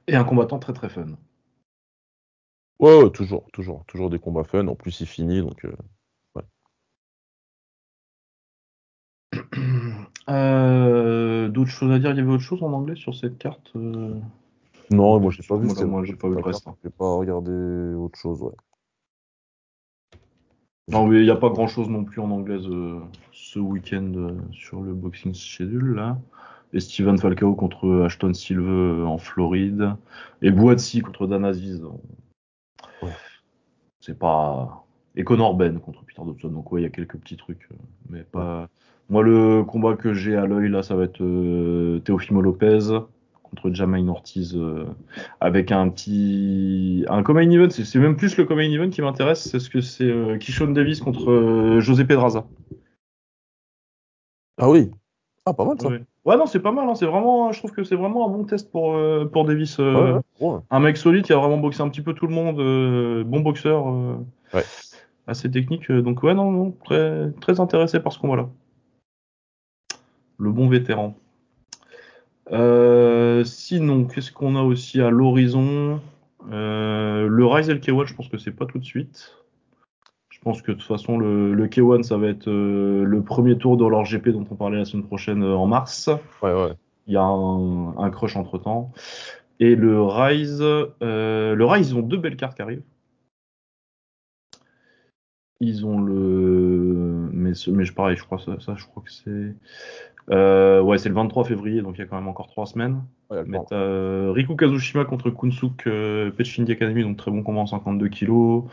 et un combattant très très fun. Ouais, ouais, toujours, toujours, toujours des combats fun. En plus, il finit, donc. euh, Euh, D'autres choses à dire? Il y avait autre chose en anglais sur cette carte euh, Non, moi j'ai pas vu. Moi, moi, j'ai pas vu le reste, hein. J'ai pas regardé autre chose, ouais. Non, mais il n'y a pas grand chose non plus en anglaise euh, ce week-end euh, sur le boxing schedule là. Et Steven Falcao contre Ashton Silve en Floride. Et Boatsi contre Dan Aziz. Ouais. C'est pas. Et Conor Ben contre Peter Dobson. Donc, ouais, il y a quelques petits trucs. Mais pas. Moi, le combat que j'ai à l'œil là, ça va être euh, Teofimo Lopez contre Jamaine Ortiz euh, avec un petit. Un co-main event. C'est même plus le co-main event qui m'intéresse. C'est ce que c'est euh, Kishon Davis contre euh, José Pedraza. Ah oui. Ah, pas mal ça. Ouais. Ouais, non, c'est pas mal. hein. C'est vraiment, je trouve que c'est vraiment un bon test pour, pour Davis. Ouais, ouais, ouais. Un mec solide qui a vraiment boxé un petit peu tout le monde. bon boxeur. Ouais. Assez technique. donc, ouais, non, non. Très, très intéressé par ce combat-là. Le bon vétéran. Euh, sinon, qu'est-ce qu'on a aussi à l'horizon? Euh, Le Rise et le K1, je pense que c'est pas tout de suite. Je pense que de toute façon, le, le K1, ça va être euh, le premier tour de leur GP dont on parlait la semaine prochaine en mars. Ouais, ouais. Il y a un, un crush entre temps. Et le Rise, le Rise, ils ont deux belles cartes qui arrivent. Ils ont le, mais, pareil, je crois ça, ça, je crois que c'est, euh, ouais, c'est le 23 février, donc il y a quand même encore trois semaines. Ouais, elle Mais parle. t'as euh, Riku Kazushima contre Kunsuke euh, Pechindi Academy, donc très bon combat en 52 kilos,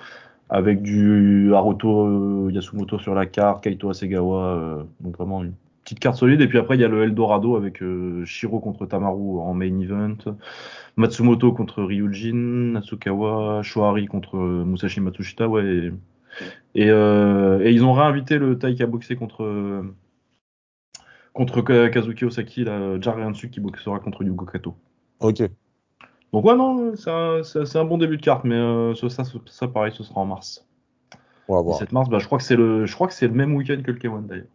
avec du Haruto euh, Yasumoto sur la carte, Kaito Asegawa, donc vraiment une petite carte solide. Et puis après, il y a le Eldorado avec Shiro contre Tamaru en main event, Matsumoto contre Ryujin, Natsukawa, Shohari contre Musashi Matsushita, ouais. Et, et, euh, et ils ont réinvité le Taika boxé contre euh, contre Ka- Kazuki Osaki, là, Jariansu qui boxera contre Yugo Kato. Ok. Donc ouais, non, c'est un, un bon début de carte, mais euh, ça, ça, ça, pareil, ce sera en mars. On va voir. 17 mars, bah, je crois que c'est le, je crois que c'est le même week-end que le K1 d'ailleurs.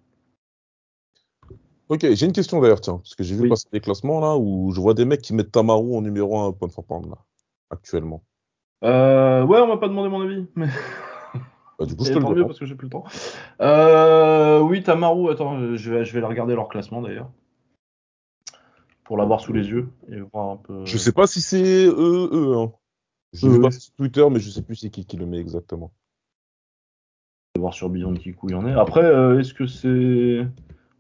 Ok, j'ai une question d'ailleurs, tiens, parce que j'ai vu Oui. passer des classements là où je vois des mecs qui mettent Tamaru en numéro 1 pound for pound là, actuellement. Euh, ouais, on m'a pas demandé mon avis, mais Bah, du coup, je le mieux parce que j'ai plus le temps. Euh, oui, Tamaru, attends, je vais, je vais aller regarder leur classement d'ailleurs. Pour l'avoir sous les yeux et voir un peu. Je sais pas si c'est eux, eux, hein. Eux, vu oui. passer sur Twitter, mais je sais plus c'est qui qui le met exactement. voir sur Beyond Kick où il y en est. Après, euh, est-ce que c'est.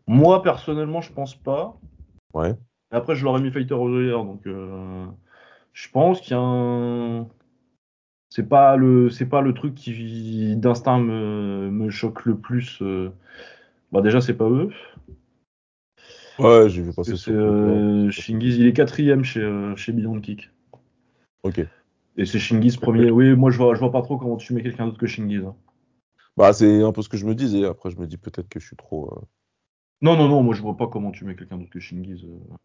Moi, personnellement, je pense pas. Ouais. Après, je l'aurais mis Fighter of the Year, donc euh, je pense qu'il y a un. C'est pas le, c'est pas le truc qui d'instinct me, me choque le plus. euh. Bah déjà, c'est pas eux. Ouais, j'ai vu passer Twitter. euh, Shingiz, il est quatrième chez euh, chez Beyond Kick. Ok. Et c'est Shingiz premier. Oui, moi je vois, je vois pas trop comment tu mets quelqu'un d'autre que Shingiz. hein. Bah, c'est un peu ce que je me disais. Après, je me dis peut-être que je suis trop. euh, Non, non, non, moi je vois pas comment tu mets quelqu'un d'autre que Shingiz. euh.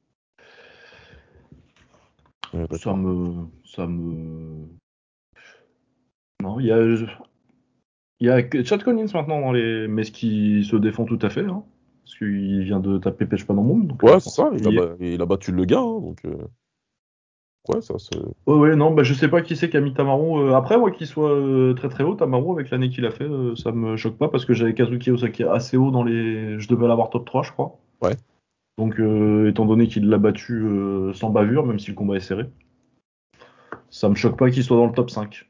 ouais, Ça d'accord. me, ça me. Non, il y a, il y a Chad Collins maintenant dans les, mais ce qui se défend tout à fait, hein, parce qu'il vient de taper Pêche pas dans le monde. Donc, Ouais, euh, c'est ça. Il a, il est- ba- il a battu le gars, hein, donc. euh, ouais, ça, c'est. Ouais, ouais, non, bah, je sais pas qui c'est qui a mis Tamaru. euh, après, moi, qu'il soit euh, très très haut, Tamaru, avec l'année qu'il a fait, euh, ça me choque pas parce que j'avais Kazuki Osaki assez haut dans les. Je devais l'avoir top 3, je crois. Ouais. Donc, euh, étant donné qu'il l'a battu sans bavure, même si le combat est serré, ça me choque pas qu'il soit dans le top 5.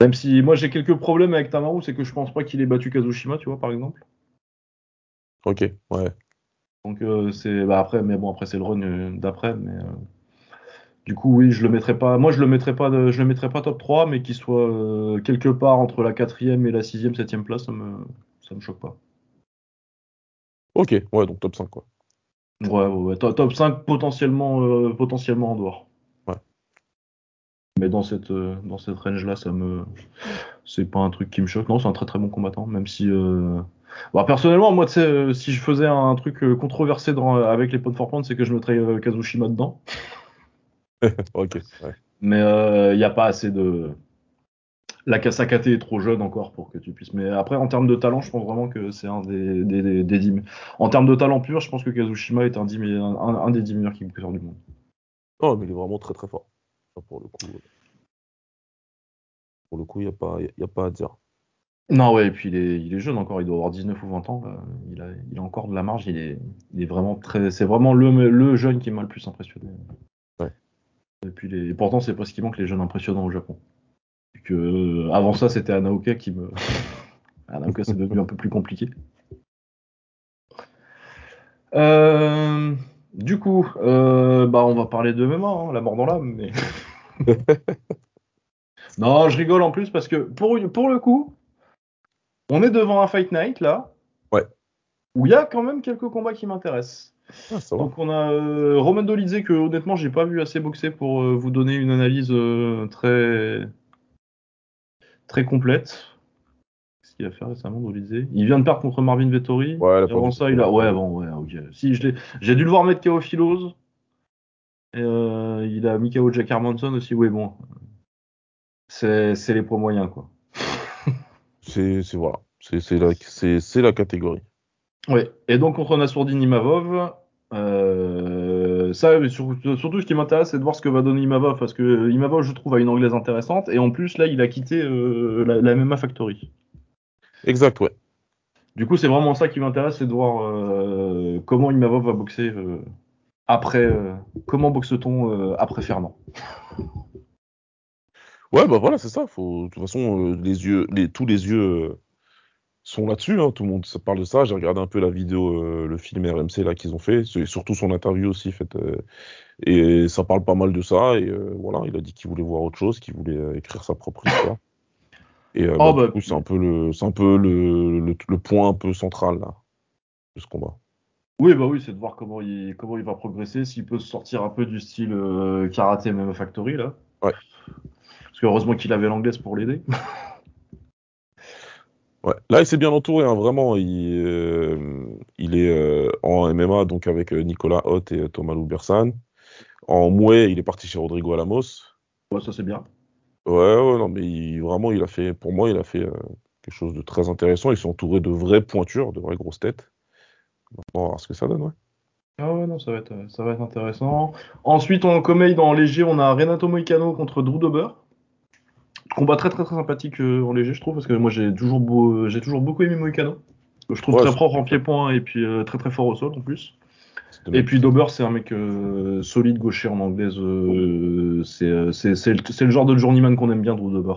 Même si moi j'ai quelques problèmes avec Tamaru, c'est que je pense pas qu'il ait battu Kazushima, tu vois, par exemple. Ok, ouais. Donc euh, c'est bah après mais bon après c'est le run euh, d'après mais euh, du coup oui je le mettrai pas moi je le mettrai pas de- je le mettrai pas top 3 mais qu'il soit euh, quelque part entre la quatrième et la sixième septième place ça me ça me choque pas Ok, ouais, donc top 5, quoi. ouais ouais, ouais. To- top 5 potentiellement potentiellement en dehors. Mais dans cette euh, dans cette range là ça me c'est pas un truc qui me choque non c'est un très très bon combattant même si euh, Bon, personnellement, moi, euh, si je faisais un truc controversé dans, avec les points for pound, c'est que je mettrais euh, Kazushima dedans. ok, ouais. Mais il n'y a pas assez de. La Kasakate est trop jeune encore pour que tu puisses. Mais après, en termes de talent, je pense vraiment que c'est un des, des, des, des 10 En termes de talent pur, je pense que Kazushima est un, 10 me- un, un- un des 10 meilleurs kickboxers du monde. Non, mais il est vraiment très très fort. Pour le coup. Pour le coup, il n'y a, pas- y a pas à dire. Non, ouais, et puis il est, il est jeune encore, il doit avoir 19 ou 20 ans. là. Il, a, il a encore de la marge, il est, il est vraiment très. C'est vraiment le, le jeune qui m'a le plus impressionné. Ouais. Et, puis les, et pourtant, c'est pas ce qui manque les jeunes impressionnants au Japon. Que, euh, avant ça, c'était Anaoka qui me. Anaoka, c'est devenu un peu plus compliqué. Euh, du coup, euh, bah, on va parler de MMA, hein, la mort dans l'âme. Mais... non, je rigole en plus parce que pour, pour le coup, on est devant un Fight Night là. Ouais. Où il y a quand même quelques combats qui m'intéressent. Ah. Donc on a euh, Roman Dolidze que honnêtement j'ai pas vu assez boxer pour euh, vous donner une analyse euh, très très complète. Qu'est-ce qu'il a fait récemment Dolidze Il vient de perdre contre Marvin Vettori. Ouais, Et avant ça il a ouais bon ouais ok. Si j'ai dû le voir mettre KO Philos. Euh, il a mis KO Jack Hermanson aussi. Oui bon. C'est les points moyens quoi. C'est voilà. C'est la, catégorie. Ouais. Et donc contre Nassourdine Imavov, euh, ça, sur- surtout ce qui m'intéresse, c'est de voir ce que va donner Imavov, parce que Imavov, je trouve, a une anglaise intéressante, et en plus, là, il a quitté euh, la, la MMA Factory. Exact, ouais. Du coup, c'est vraiment ça qui m'intéresse, c'est de voir comment Imavov va boxer après. euh, comment boxe-t-on euh, après Fernand? Ouais, bah voilà, c'est ça. Faut, de toute façon, euh, les yeux, les, tous les yeux sont là-dessus. hein. Tout le monde se parle de ça. J'ai regardé un peu la vidéo, le film RMC là qu'ils ont fait, surtout son interview aussi faite. et ça parle pas mal de ça. Et voilà, il a dit qu'il voulait voir autre chose, qu'il voulait écrire sa propre histoire. Et Oh, bah, bah, c'est un peu le, c'est un peu le, le, le point un peu central là de ce combat. Oui, bah oui, c'est de voir comment il, comment il va progresser, s'il peut se sortir un peu du style euh, karaté MMA Factory, là. Ouais. Parce que heureusement qu'il avait l'anglaise pour l'aider. Ouais. Là, il s'est bien entouré, hein, vraiment. Il, euh, il est euh, en MMA, donc avec Nicolas Hoth et Thomas Loubersan. En Mouet, il est parti chez Rodrigo Alamos. Ouais, ça c'est bien. Ouais, ouais, non, mais il- vraiment, il a fait, pour moi, il a fait quelque chose de très intéressant. Il s'est entouré de vraies pointures, de vraies grosses têtes. On va voir ce que ça donne, ouais. Ah ouais, non, ça va être, ça va être intéressant. Ensuite, en comeille, dans léger, on a Renato Moicano contre Drew Dober. Combat très très très sympathique euh, en léger, je trouve, parce que moi j'ai toujours, beau, j'ai toujours beaucoup aimé Moicano. Je trouve Ouais, très propre en pied-point et puis euh, très très fort au sol en plus. Et puis Dober, c'est un mec euh, solide gaucher en anglaise. euh, c'est, euh, c'est, c'est, le, c'est le genre de journeyman qu'on aime bien, Drew Dober.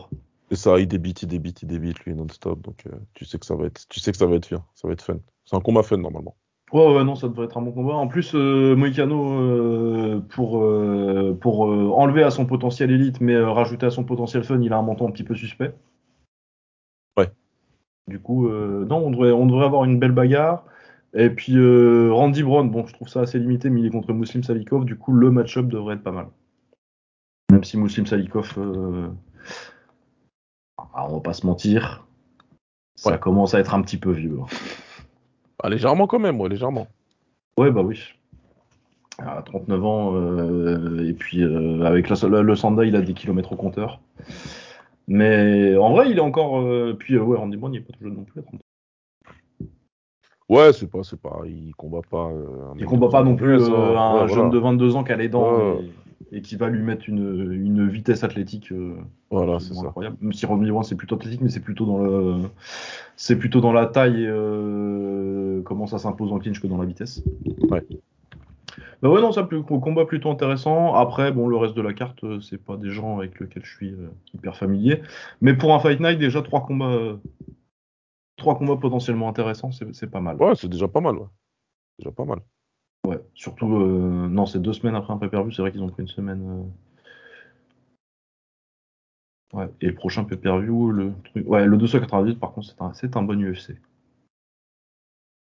C'est ça, il débite, il débite, il débite, lui, non-stop. Donc, euh, tu sais que ça va être, tu sais que ça va être bien, ça va être fun. C'est un combat fun, normalement. Ouais, ouais, non, ça devrait être un bon combat. En plus, euh, Moicano, euh, pour, euh, pour euh, enlever à son potentiel élite, mais rajouter à son potentiel fun, il a un menton un petit peu suspect. Ouais. Du coup, euh, non, on devrait, on devrait avoir une belle bagarre. Et puis, euh, Randy Brown, bon, je trouve ça assez limité, mais il est contre Muslim Salikov. Du coup, le match-up devrait être pas mal. Même si Muslim Salikov, ah, on va pas se mentir, ça commence à être un petit peu vieux. Ah, légèrement quand même, ouais, légèrement. Ouais, bah oui. À 39 ans, euh, et puis euh, avec le, le, le Sanda, il a des kilomètres au compteur. Mais en vrai, il est encore. euh, puis ouais, Randy Brown, il est pas tout jeune non plus. à 30 ans. Ouais, c'est pas, c'est pas, il combat pas. Il combat pas non plus un Ouais, jeune voilà. de 22 ans qui a les dents. Ouais. et- et qui va lui mettre une, une vitesse athlétique. euh, Voilà, c'est incroyable. Même si Rob One c'est plutôt athlétique, mais c'est plutôt dans le, c'est plutôt dans la taille et euh, comment ça s'impose en clinch que dans la vitesse. Ouais. Bah ouais, non, ça, combat plutôt intéressant. Après, bon, le reste de la carte, euh, c'est pas des gens avec lesquels je suis euh, hyper familier. Mais pour un Fight Night, déjà, trois combats, trois combats potentiellement intéressants, c'est c'est pas mal. Ouais, c'est déjà pas mal. Ouais. Déjà pas mal. Ouais, surtout, euh, non, c'est deux semaines après un pay-per-view, c'est vrai qu'ils ont pris une semaine. euh. Ouais, et le prochain pay-per-view, le truc. Ouais, le 298, par contre, c'est un, c'est un bon UFC.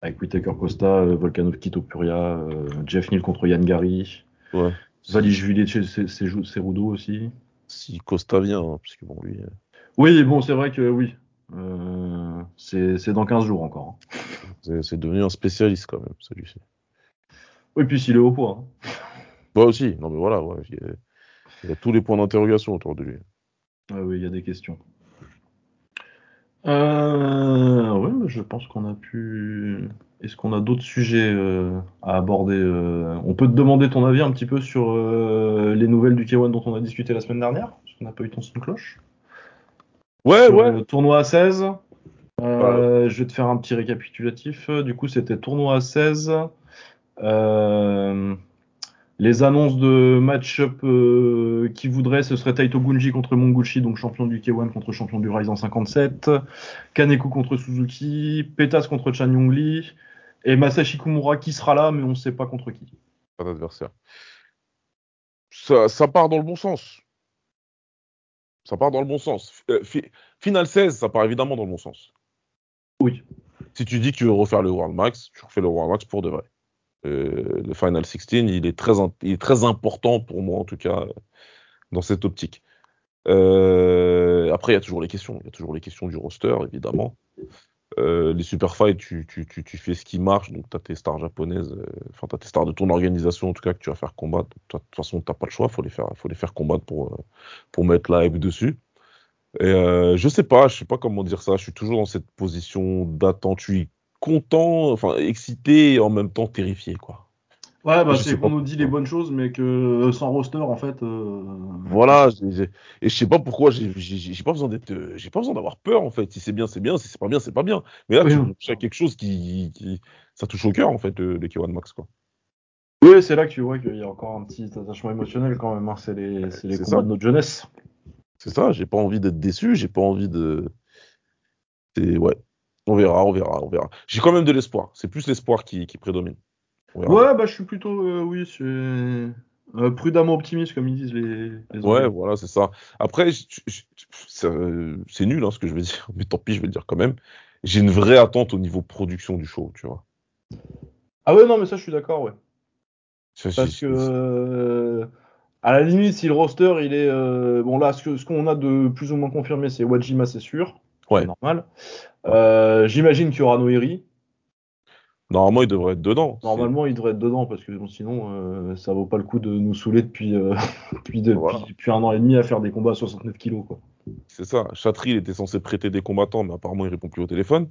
Avec Whitaker Costa, euh, Volkanovski Topuria, euh, Jeff Neal contre Yann Gary, Ouais. Valishvili chez Cerudo aussi. Si Costa vient, hein, parce que bon, lui, euh, Oui, bon, c'est vrai que oui. Euh, c'est c'est dans 15 jours encore. hein. c'est c'est devenu un spécialiste quand même, celui-ci. Oui, puis s'il est au poids. hein. Moi aussi, non mais voilà, ouais, il, y a, il y a tous les points d'interrogation autour de lui. Ah oui, il y a des questions. Euh, ouais, je pense qu'on a pu. Est-ce qu'on a d'autres sujets euh, à aborder euh, On peut te demander ton avis un petit peu sur euh, les nouvelles du K1 dont on a discuté la semaine dernière, parce qu'on n'a pas eu ton son de cloche. Ouais, Sur ouais. le tournoi à 16. euh, Je vais te faire un petit récapitulatif. Du coup, c'était tournoi à 16. Euh, les annonces de match-up euh, qui voudraient, ce serait Taito Gunji contre Monguchi, donc champion du K1 contre champion du Ryzen 57. Kaneko contre Suzuki. Petas contre Chan Yong Lee. Et Masashi Kumura qui sera là, mais on ne sait pas contre qui. Pas d'adversaire. Ça, ça part dans le bon sens. Ça part dans le bon sens. Euh, fi- Final 16, ça part évidemment dans le bon sens. Oui. Si tu dis que tu veux refaire le World Max, tu refais le World Max pour de vrai. Euh, le Final 16, il est, très, important pour moi, en tout cas, euh, dans cette optique. Euh, après, il y a toujours les questions. Il y a toujours les questions du roster, évidemment. Les super fights, tu, tu, fais ce qui marche. Donc, tu as tes stars japonaises, enfin, tu as tes stars de ton organisation, en tout cas, que tu vas faire combattre. De toute façon, tu pas le choix. Il faut, les faire- combattre pour, mettre la hype dessus. Et euh, je sais pas, je sais pas comment dire ça. Je suis toujours dans cette position d'attente. Content, enfin excité et en même temps terrifié, quoi. Ouais, bah c'est qu'on nous dit les bonnes choses, mais que euh, sans roster, en fait. euh, Voilà, et je sais pas pourquoi, j'ai pas besoin d'être, euh, j'ai pas besoin d'avoir peur en fait. Si c'est bien, c'est bien. Si c'est pas bien, c'est pas bien. Mais là, Oui, tu quelque chose qui, qui, ça touche au cœur en fait, le, le K1 Max quoi. Oui, c'est là que tu vois qu'il y a encore un petit attachement émotionnel quand même. hein. C'est les, c'est les C'est combats ça. de notre jeunesse. C'est ça. J'ai pas envie d'être déçu. J'ai pas envie de. C'est ouais. On verra, on verra, on verra. J'ai quand même de l'espoir. C'est plus l'espoir qui, qui prédomine. Ouais, bah je suis plutôt, euh, oui, c'est euh, prudemment optimiste comme ils disent les, les Ouais, voilà, c'est ça. Après, ça- c'est nul hein, ce que je vais dire, mais tant pis, je vais le dire quand même. J'ai une vraie attente au niveau production du show, tu vois. Ah ouais, non, mais ça je suis d'accord, ouais. Ça, Parce que euh, à la limite, si le roster il est euh, bon là, ce qu'on a de plus ou moins confirmé, c'est Wajima, c'est sûr, Ouais. c'est normal. Euh, J'imagine qu'il y aura Noiri. Normalement, il devrait être dedans. Normalement, il devrait être dedans parce que bon, sinon, euh, ça vaut pas le coup de nous saouler depuis, euh, depuis, depuis, Voilà. depuis un an et demi à faire des combats à 69 kilos, quoi. C'est c'est ça. Chatry, il était censé prêter des combattants, mais apparemment, il répond plus au téléphone.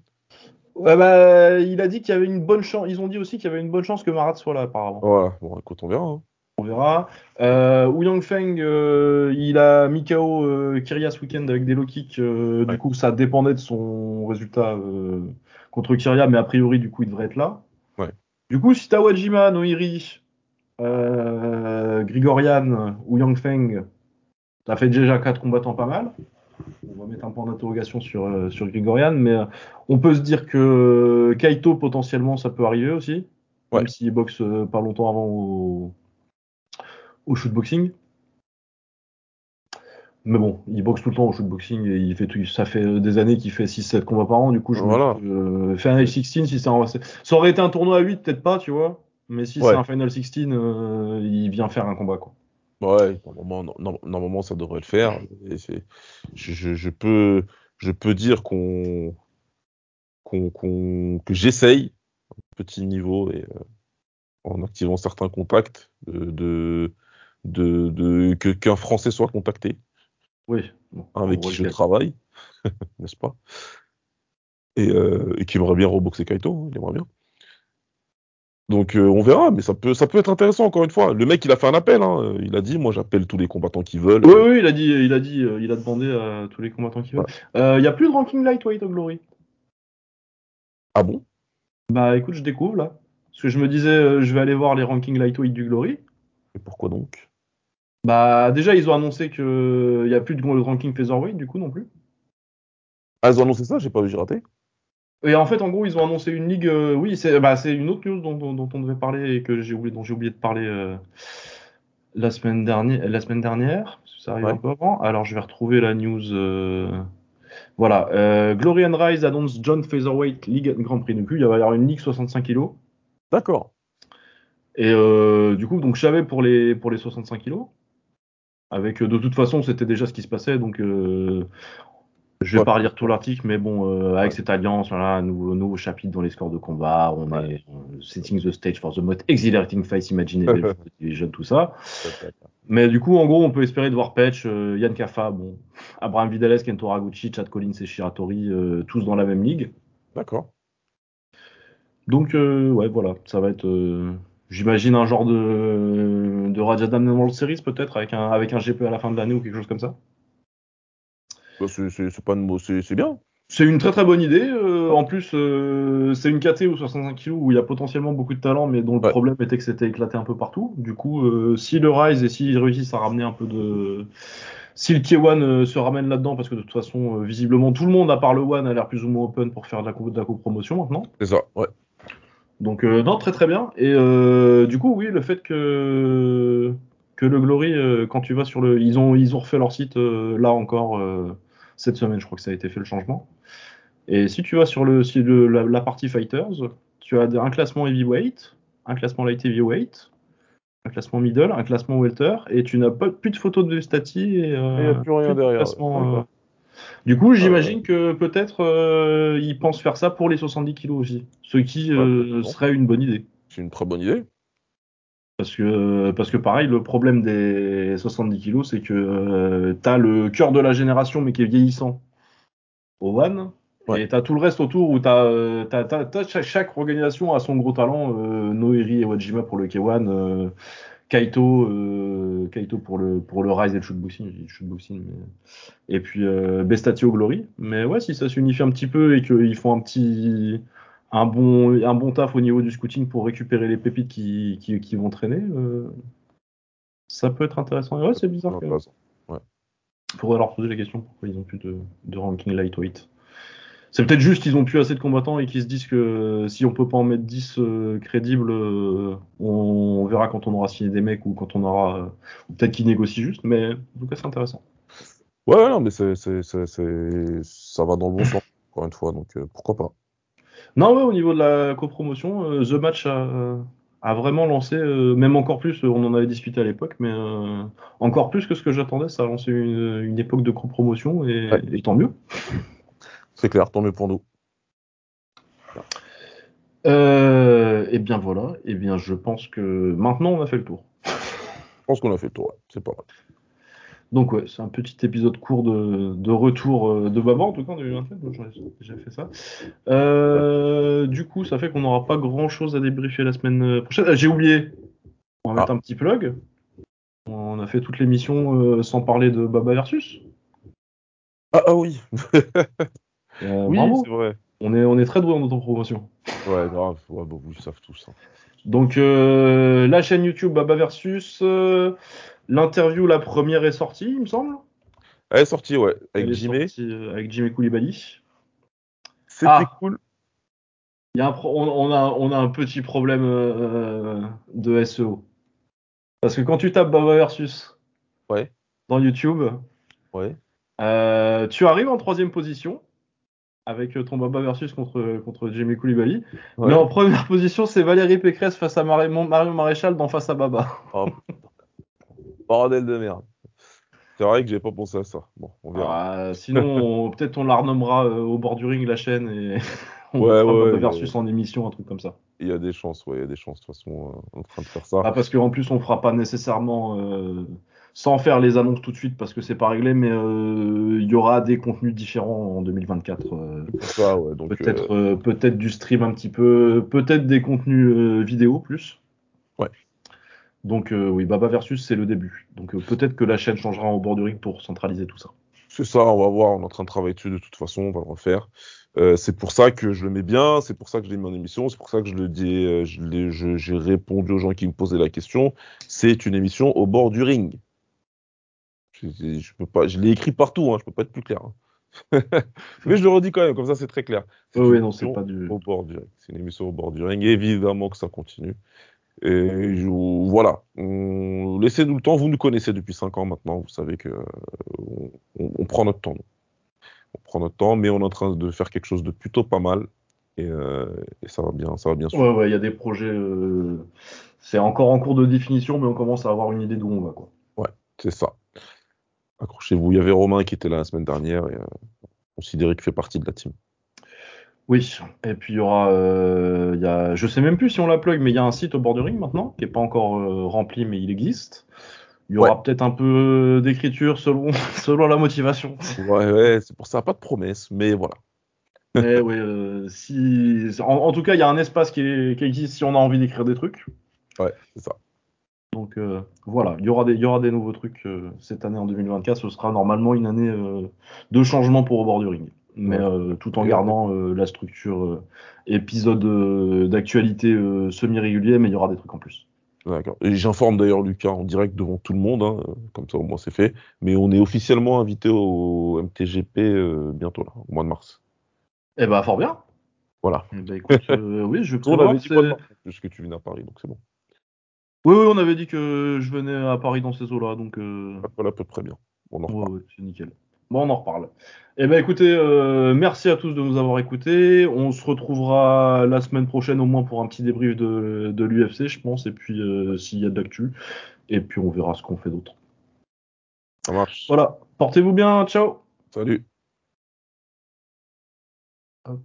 Ouais, bah, il a dit qu'il y avait une bonne chance. Ils ont dit aussi qu'il y avait une bonne chance que Marat soit là, apparemment. Voilà. Bon, écoute, on verra. hein. On verra. Euh, Wu Yangfeng, euh, il a mis KO euh, Kyria ce week-end avec des low kicks. euh, Du coup, ça dépendait de son résultat euh, contre Kyria, mais a priori, du coup, il devrait être là. Ouais. Du coup, si t'as Wajima, Noiri, Grigorian ou Yangfeng, t'as fait déjà 4 combattants pas mal. On va mettre un point d'interrogation sur, sur Grigorian, mais on peut se dire que Kaito, potentiellement, ça peut arriver aussi. Ouais. Même s'il boxe pas longtemps avant au, au shootboxing. Mais bon, il boxe tout le temps au shootboxing et il fait tout, ça fait des années qu'il fait 6-7 combats par an. Du coup, je Voilà. me euh, Final 16, si c'est un- ça aurait été un tournoi à 8, peut-être pas, tu vois. Mais si Ouais. c'est un Final 16, euh, il vient faire un combat, quoi. Ouais, normalement, ça devrait le faire. Et je, je- je peux, je peux dire qu'on, qu'on, qu'on- que j'essaye, petit niveau, et euh, en activant certains contacts, de, de, de, de- que, qu'un Français soit contacté, Oui. Hein, avec qui je travaille, n'est-ce pas? Et, euh, et qui aimerait bien reboxer Kaito, hein, il aimerait bien. Donc euh, on verra, mais ça peut, ça peut être intéressant encore une fois. Le mec, il a fait un appel. Hein. Il a dit, moi, j'appelle tous les combattants qui veulent. Oui, oui, il a dit, il a dit, euh, il a demandé à tous les combattants qui veulent. Il y a plus de ranking lightweight au Glory. Ah bon? Bah écoute, je découvre là. Parce que je me disais, euh, je vais aller voir les rankings lightweight du Glory. Et pourquoi donc? Bah déjà, ils ont annoncé qu'il n'y a plus de ranking featherweight du coup non plus. Ah, ils ont annoncé ça J'ai pas vu, j'ai raté. Et en fait, en gros, ils ont annoncé une ligue. euh, oui, c'est bah, c'est une autre news dont, dont- dont on devait parler et que j'ai oublié, dont j'ai oublié de parler euh, la semaine dernière. La semaine dernière, parce que ça arrive Ouais. un peu avant. Alors, je vais retrouver la news. euh, Voilà, Glory and Rise annonce John Featherweight League and Grand Prix. Donc, il va y avoir une ligue 65 kg. D'accord. Et euh, du coup, donc je savais pour les pour les 65 kilos. Avec euh, de toute façon, c'était déjà ce qui se passait, donc euh, je vais Ouais. pas relire tout l'article, mais bon, euh, avec Ouais. cette alliance, voilà, nouveau, nouveau chapitre dans les scores de combat, on Ouais. est euh, setting the stage for the most exhilarating fight imaginable for the division, tout ça. Mais du coup, en gros, on peut espérer de voir Patch, euh, Yann Kafa, bon, Abraham Vidales, Kento Haraguchi, Chad Collins et Shiratori, euh, tous dans la même ligue. D'accord. Donc, ouais, voilà, ça va être, j'imagine, un genre de, de Rajadam World Series, peut-être, avec un, avec un GP à la fin de l'année ou quelque chose comme ça? Bah, c'est- c'est c'est pas c'est c'est bien. C'est une très très bonne idée. euh, en plus, euh, c'est une KT ou 65 kg où il y a potentiellement beaucoup de talent, mais dont le Ouais. problème était que c'était éclaté un peu partout. Du coup, euh, si le Rise et s'ils réussissent à ramener un peu de. Si le K1 euh, se ramène là-dedans, parce que de toute façon, visiblement, tout le monde, à part le One, a l'air plus ou moins open pour faire de la, co- de la copromotion maintenant. C'est ça, ouais. Donc euh, non, très très bien. Et euh, du coup, oui, le fait que que le Glory, euh, quand tu vas sur le, ils ont ils ont refait leur site euh, là encore euh, cette semaine, je crois que ça a été fait le changement. Et si tu vas sur le, si le- la, la partie fighters, tu as un classement heavyweight, un classement light heavyweight, un classement middle, un classement welter, et tu n'as pas plus de photos de Stati et euh, Et y a plus rien derrière. classement. Du coup, j'imagine que peut-être euh, ils pensent faire ça pour les 70 kilos aussi, ce qui euh, Ouais, serait une bonne idée. C'est une très bonne idée. Parce que, parce que pareil, le problème des 70 kilos, c'est que euh, t'as le cœur de la génération, mais qui est vieillissant au One. Ouais. Et t'as tout le reste autour où t'as, euh, t'as, t'as- t'as- chaque, chaque organisation a son gros talent. Euh, Noiri et Wajima pour le K1, euh, Kaito, euh, Kaito pour le, pour le Rise et le shootboxing, shootboxing, mais... et puis euh, Bestatio Glory. Mais ouais, si ça s'unifie un petit peu et qu'ils font un petit, un bon, un bon taf au niveau du scouting pour récupérer les pépites qui, qui, qui vont traîner, euh, ça peut être intéressant. Et ouais, c'est bizarre. Ouais, que- faudrait leur poser la question pourquoi ils ont plus de, de ranking lightweight. C'est peut-être juste qu'ils ont plus assez de combattants et qu'ils se disent que euh, si on peut pas en mettre 10 euh, crédibles, euh, on, on verra quand on aura signé des mecs ou quand on aura. euh, peut-être qu'ils négocient juste, mais en tout cas c'est intéressant. Ouais, non, mais c'est, c'est, c'est, ça va dans le bon sens, encore une fois, donc pourquoi pas. Non, ouais, au niveau de la copromotion, The Match a, a vraiment lancé, même encore plus, on en avait discuté à l'époque, mais encore plus que ce que j'attendais, ça a lancé une, une époque de copromotion et, Ouais. et tant mieux. C'est clair, tant mieux pour nous. Euh, et bien voilà, et bien je pense que maintenant on a fait le tour. Je pense qu'on a fait le tour, ouais. c'est pas mal. Donc ouais, c'est un petit épisode court de, de retour euh, de Baba, en tout cas en 2027, moi, j'aurais déjà fait ça. Euh, du coup, ça fait qu'on n'aura pas grand chose à débriefer la semaine euh, prochaine. Ah, J'ai oublié, on va mettre Ah. un petit plug. On a fait toute l'émission euh, sans parler de Baba versus. Ah, ah oui, Euh, oui, bravo. c'est vrai. On est, on est très doué en autopromotion. Ouais, grave, ouais, bah, vous le savez tous. hein. Donc euh, la chaîne YouTube Baba versus, euh, l'interview la première est sortie, il me semble. Elle est sortie, ouais, avec Jimmy. avec Jimmy Koulibaly. C'était Ah. cool. Il y a un pro- on, on a, on a un petit problème de SEO. Parce que quand tu tapes Baba versus Ouais, dans YouTube, ouais. euh, tu arrives en troisième position avec euh, ton Baba versus contre, contre Jimmy Koulibaly. ouais. Mais en première position, c'est Valérie Pécresse face à Mar- Marion Maréchal dans Face à Baba. Oh. Bordel de merde. C'est vrai que j'ai pas pensé à ça. Bon, on verra. Ah, sinon, on- peut-être on la renommera euh, au bord du ring la chaîne et on Ouais, fera ouais, versus ouais. en émission, un truc comme ça. Il y a des chances, ouais, il y a des chances. De toute façon, euh, en train de faire ça. Ah, parce qu'en plus, on fera pas nécessairement euh, sans faire les annonces tout de suite parce que c'est pas réglé, mais euh, il y aura des contenus différents en 2024. euh, ouais, peut-être euh, peut-être du stream un petit peu, peut-être des contenus vidéo plus. Ouais. Donc euh, oui, Baba versus c'est le début. Donc euh, peut-être que la chaîne changera au bord du ring pour centraliser tout ça. c'est ça, on va voir. On est en train de travailler dessus de toute façon, on va le refaire. Euh, c'est pour ça que je le mets bien, c'est pour ça que je l'ai mis en émission, c'est pour ça que je le dis, j'ai répondu aux gens qui me posaient la question. C'est une émission au bord du ring. Je, je peux pas, je l'ai écrit partout, hein, je peux pas être plus clair. hein. Mais je le redis quand même, comme ça c'est très clair. C'est Oui, non, c'est pas du. au bord du ring. C'est une émission au bord du ring. Évidemment que ça continue. Et je- voilà. On- Laissez-nous le temps. Vous nous connaissez depuis 5 ans maintenant. Vous savez que euh, on, on prend notre temps. nous. On prend notre temps, mais on est en train de faire quelque chose de plutôt pas mal. Et, euh, et ça va bien, ça va bien suivre. Ouais, ouais, il y a des projets. euh, C'est encore en cours de définition, mais on commence à avoir une idée d'où on va, quoi. C'est ça. Accrochez-vous. Il y avait Romain qui était là la semaine dernière et euh, considéré qu'il fait partie de la team. Oui, et puis il y aura, euh, il y a, je sais même plus si on la plug, mais il y a un site au bord du ring maintenant, qui est pas encore euh, rempli, mais il existe. Il y aura peut-être un peu d'écriture selon, selon la motivation. Ouais, ouais, c'est pour ça, pas de promesses, mais voilà. Mais ouais, euh, si, en, en tout cas, il y a un espace qui, est- qui existe si on a envie d'écrire des trucs. Ouais, c'est ça. Donc euh, voilà, il y aura des, il y aura des nouveaux trucs euh, cette année en 2024. Ce sera normalement une année euh, de changement pour au bord du ring, mais Ouais. tout en gardant la structure épisode d'actualité semi-régulier, mais il y aura des trucs en plus. D'accord. Et j'informe d'ailleurs Lucas en direct devant tout le monde, hein, comme ça au moins c'est fait. Mais on est officiellement invité au MTGP bientôt, là, au mois de mars. Eh ben fort bien. Voilà. Eh ben écoute, oui, je mars, puisque tu viens à Paris, donc c'est bon. Oui, oui, on avait dit que je venais à Paris dans ces eaux-là, donc euh, Voilà, à peu près bien. On en ouais, reparle. ouais, c'est nickel. Bon, on en reparle. Eh ben écoutez, euh, merci à tous de nous avoir écoutés. On se retrouvera la semaine prochaine au moins pour un petit débrief de, de l'UFC, je pense, et puis euh, s'il y a de l'actu, et puis on verra ce qu'on fait d'autre. Ça marche. Voilà, portez-vous bien, ciao. Salut. Hop.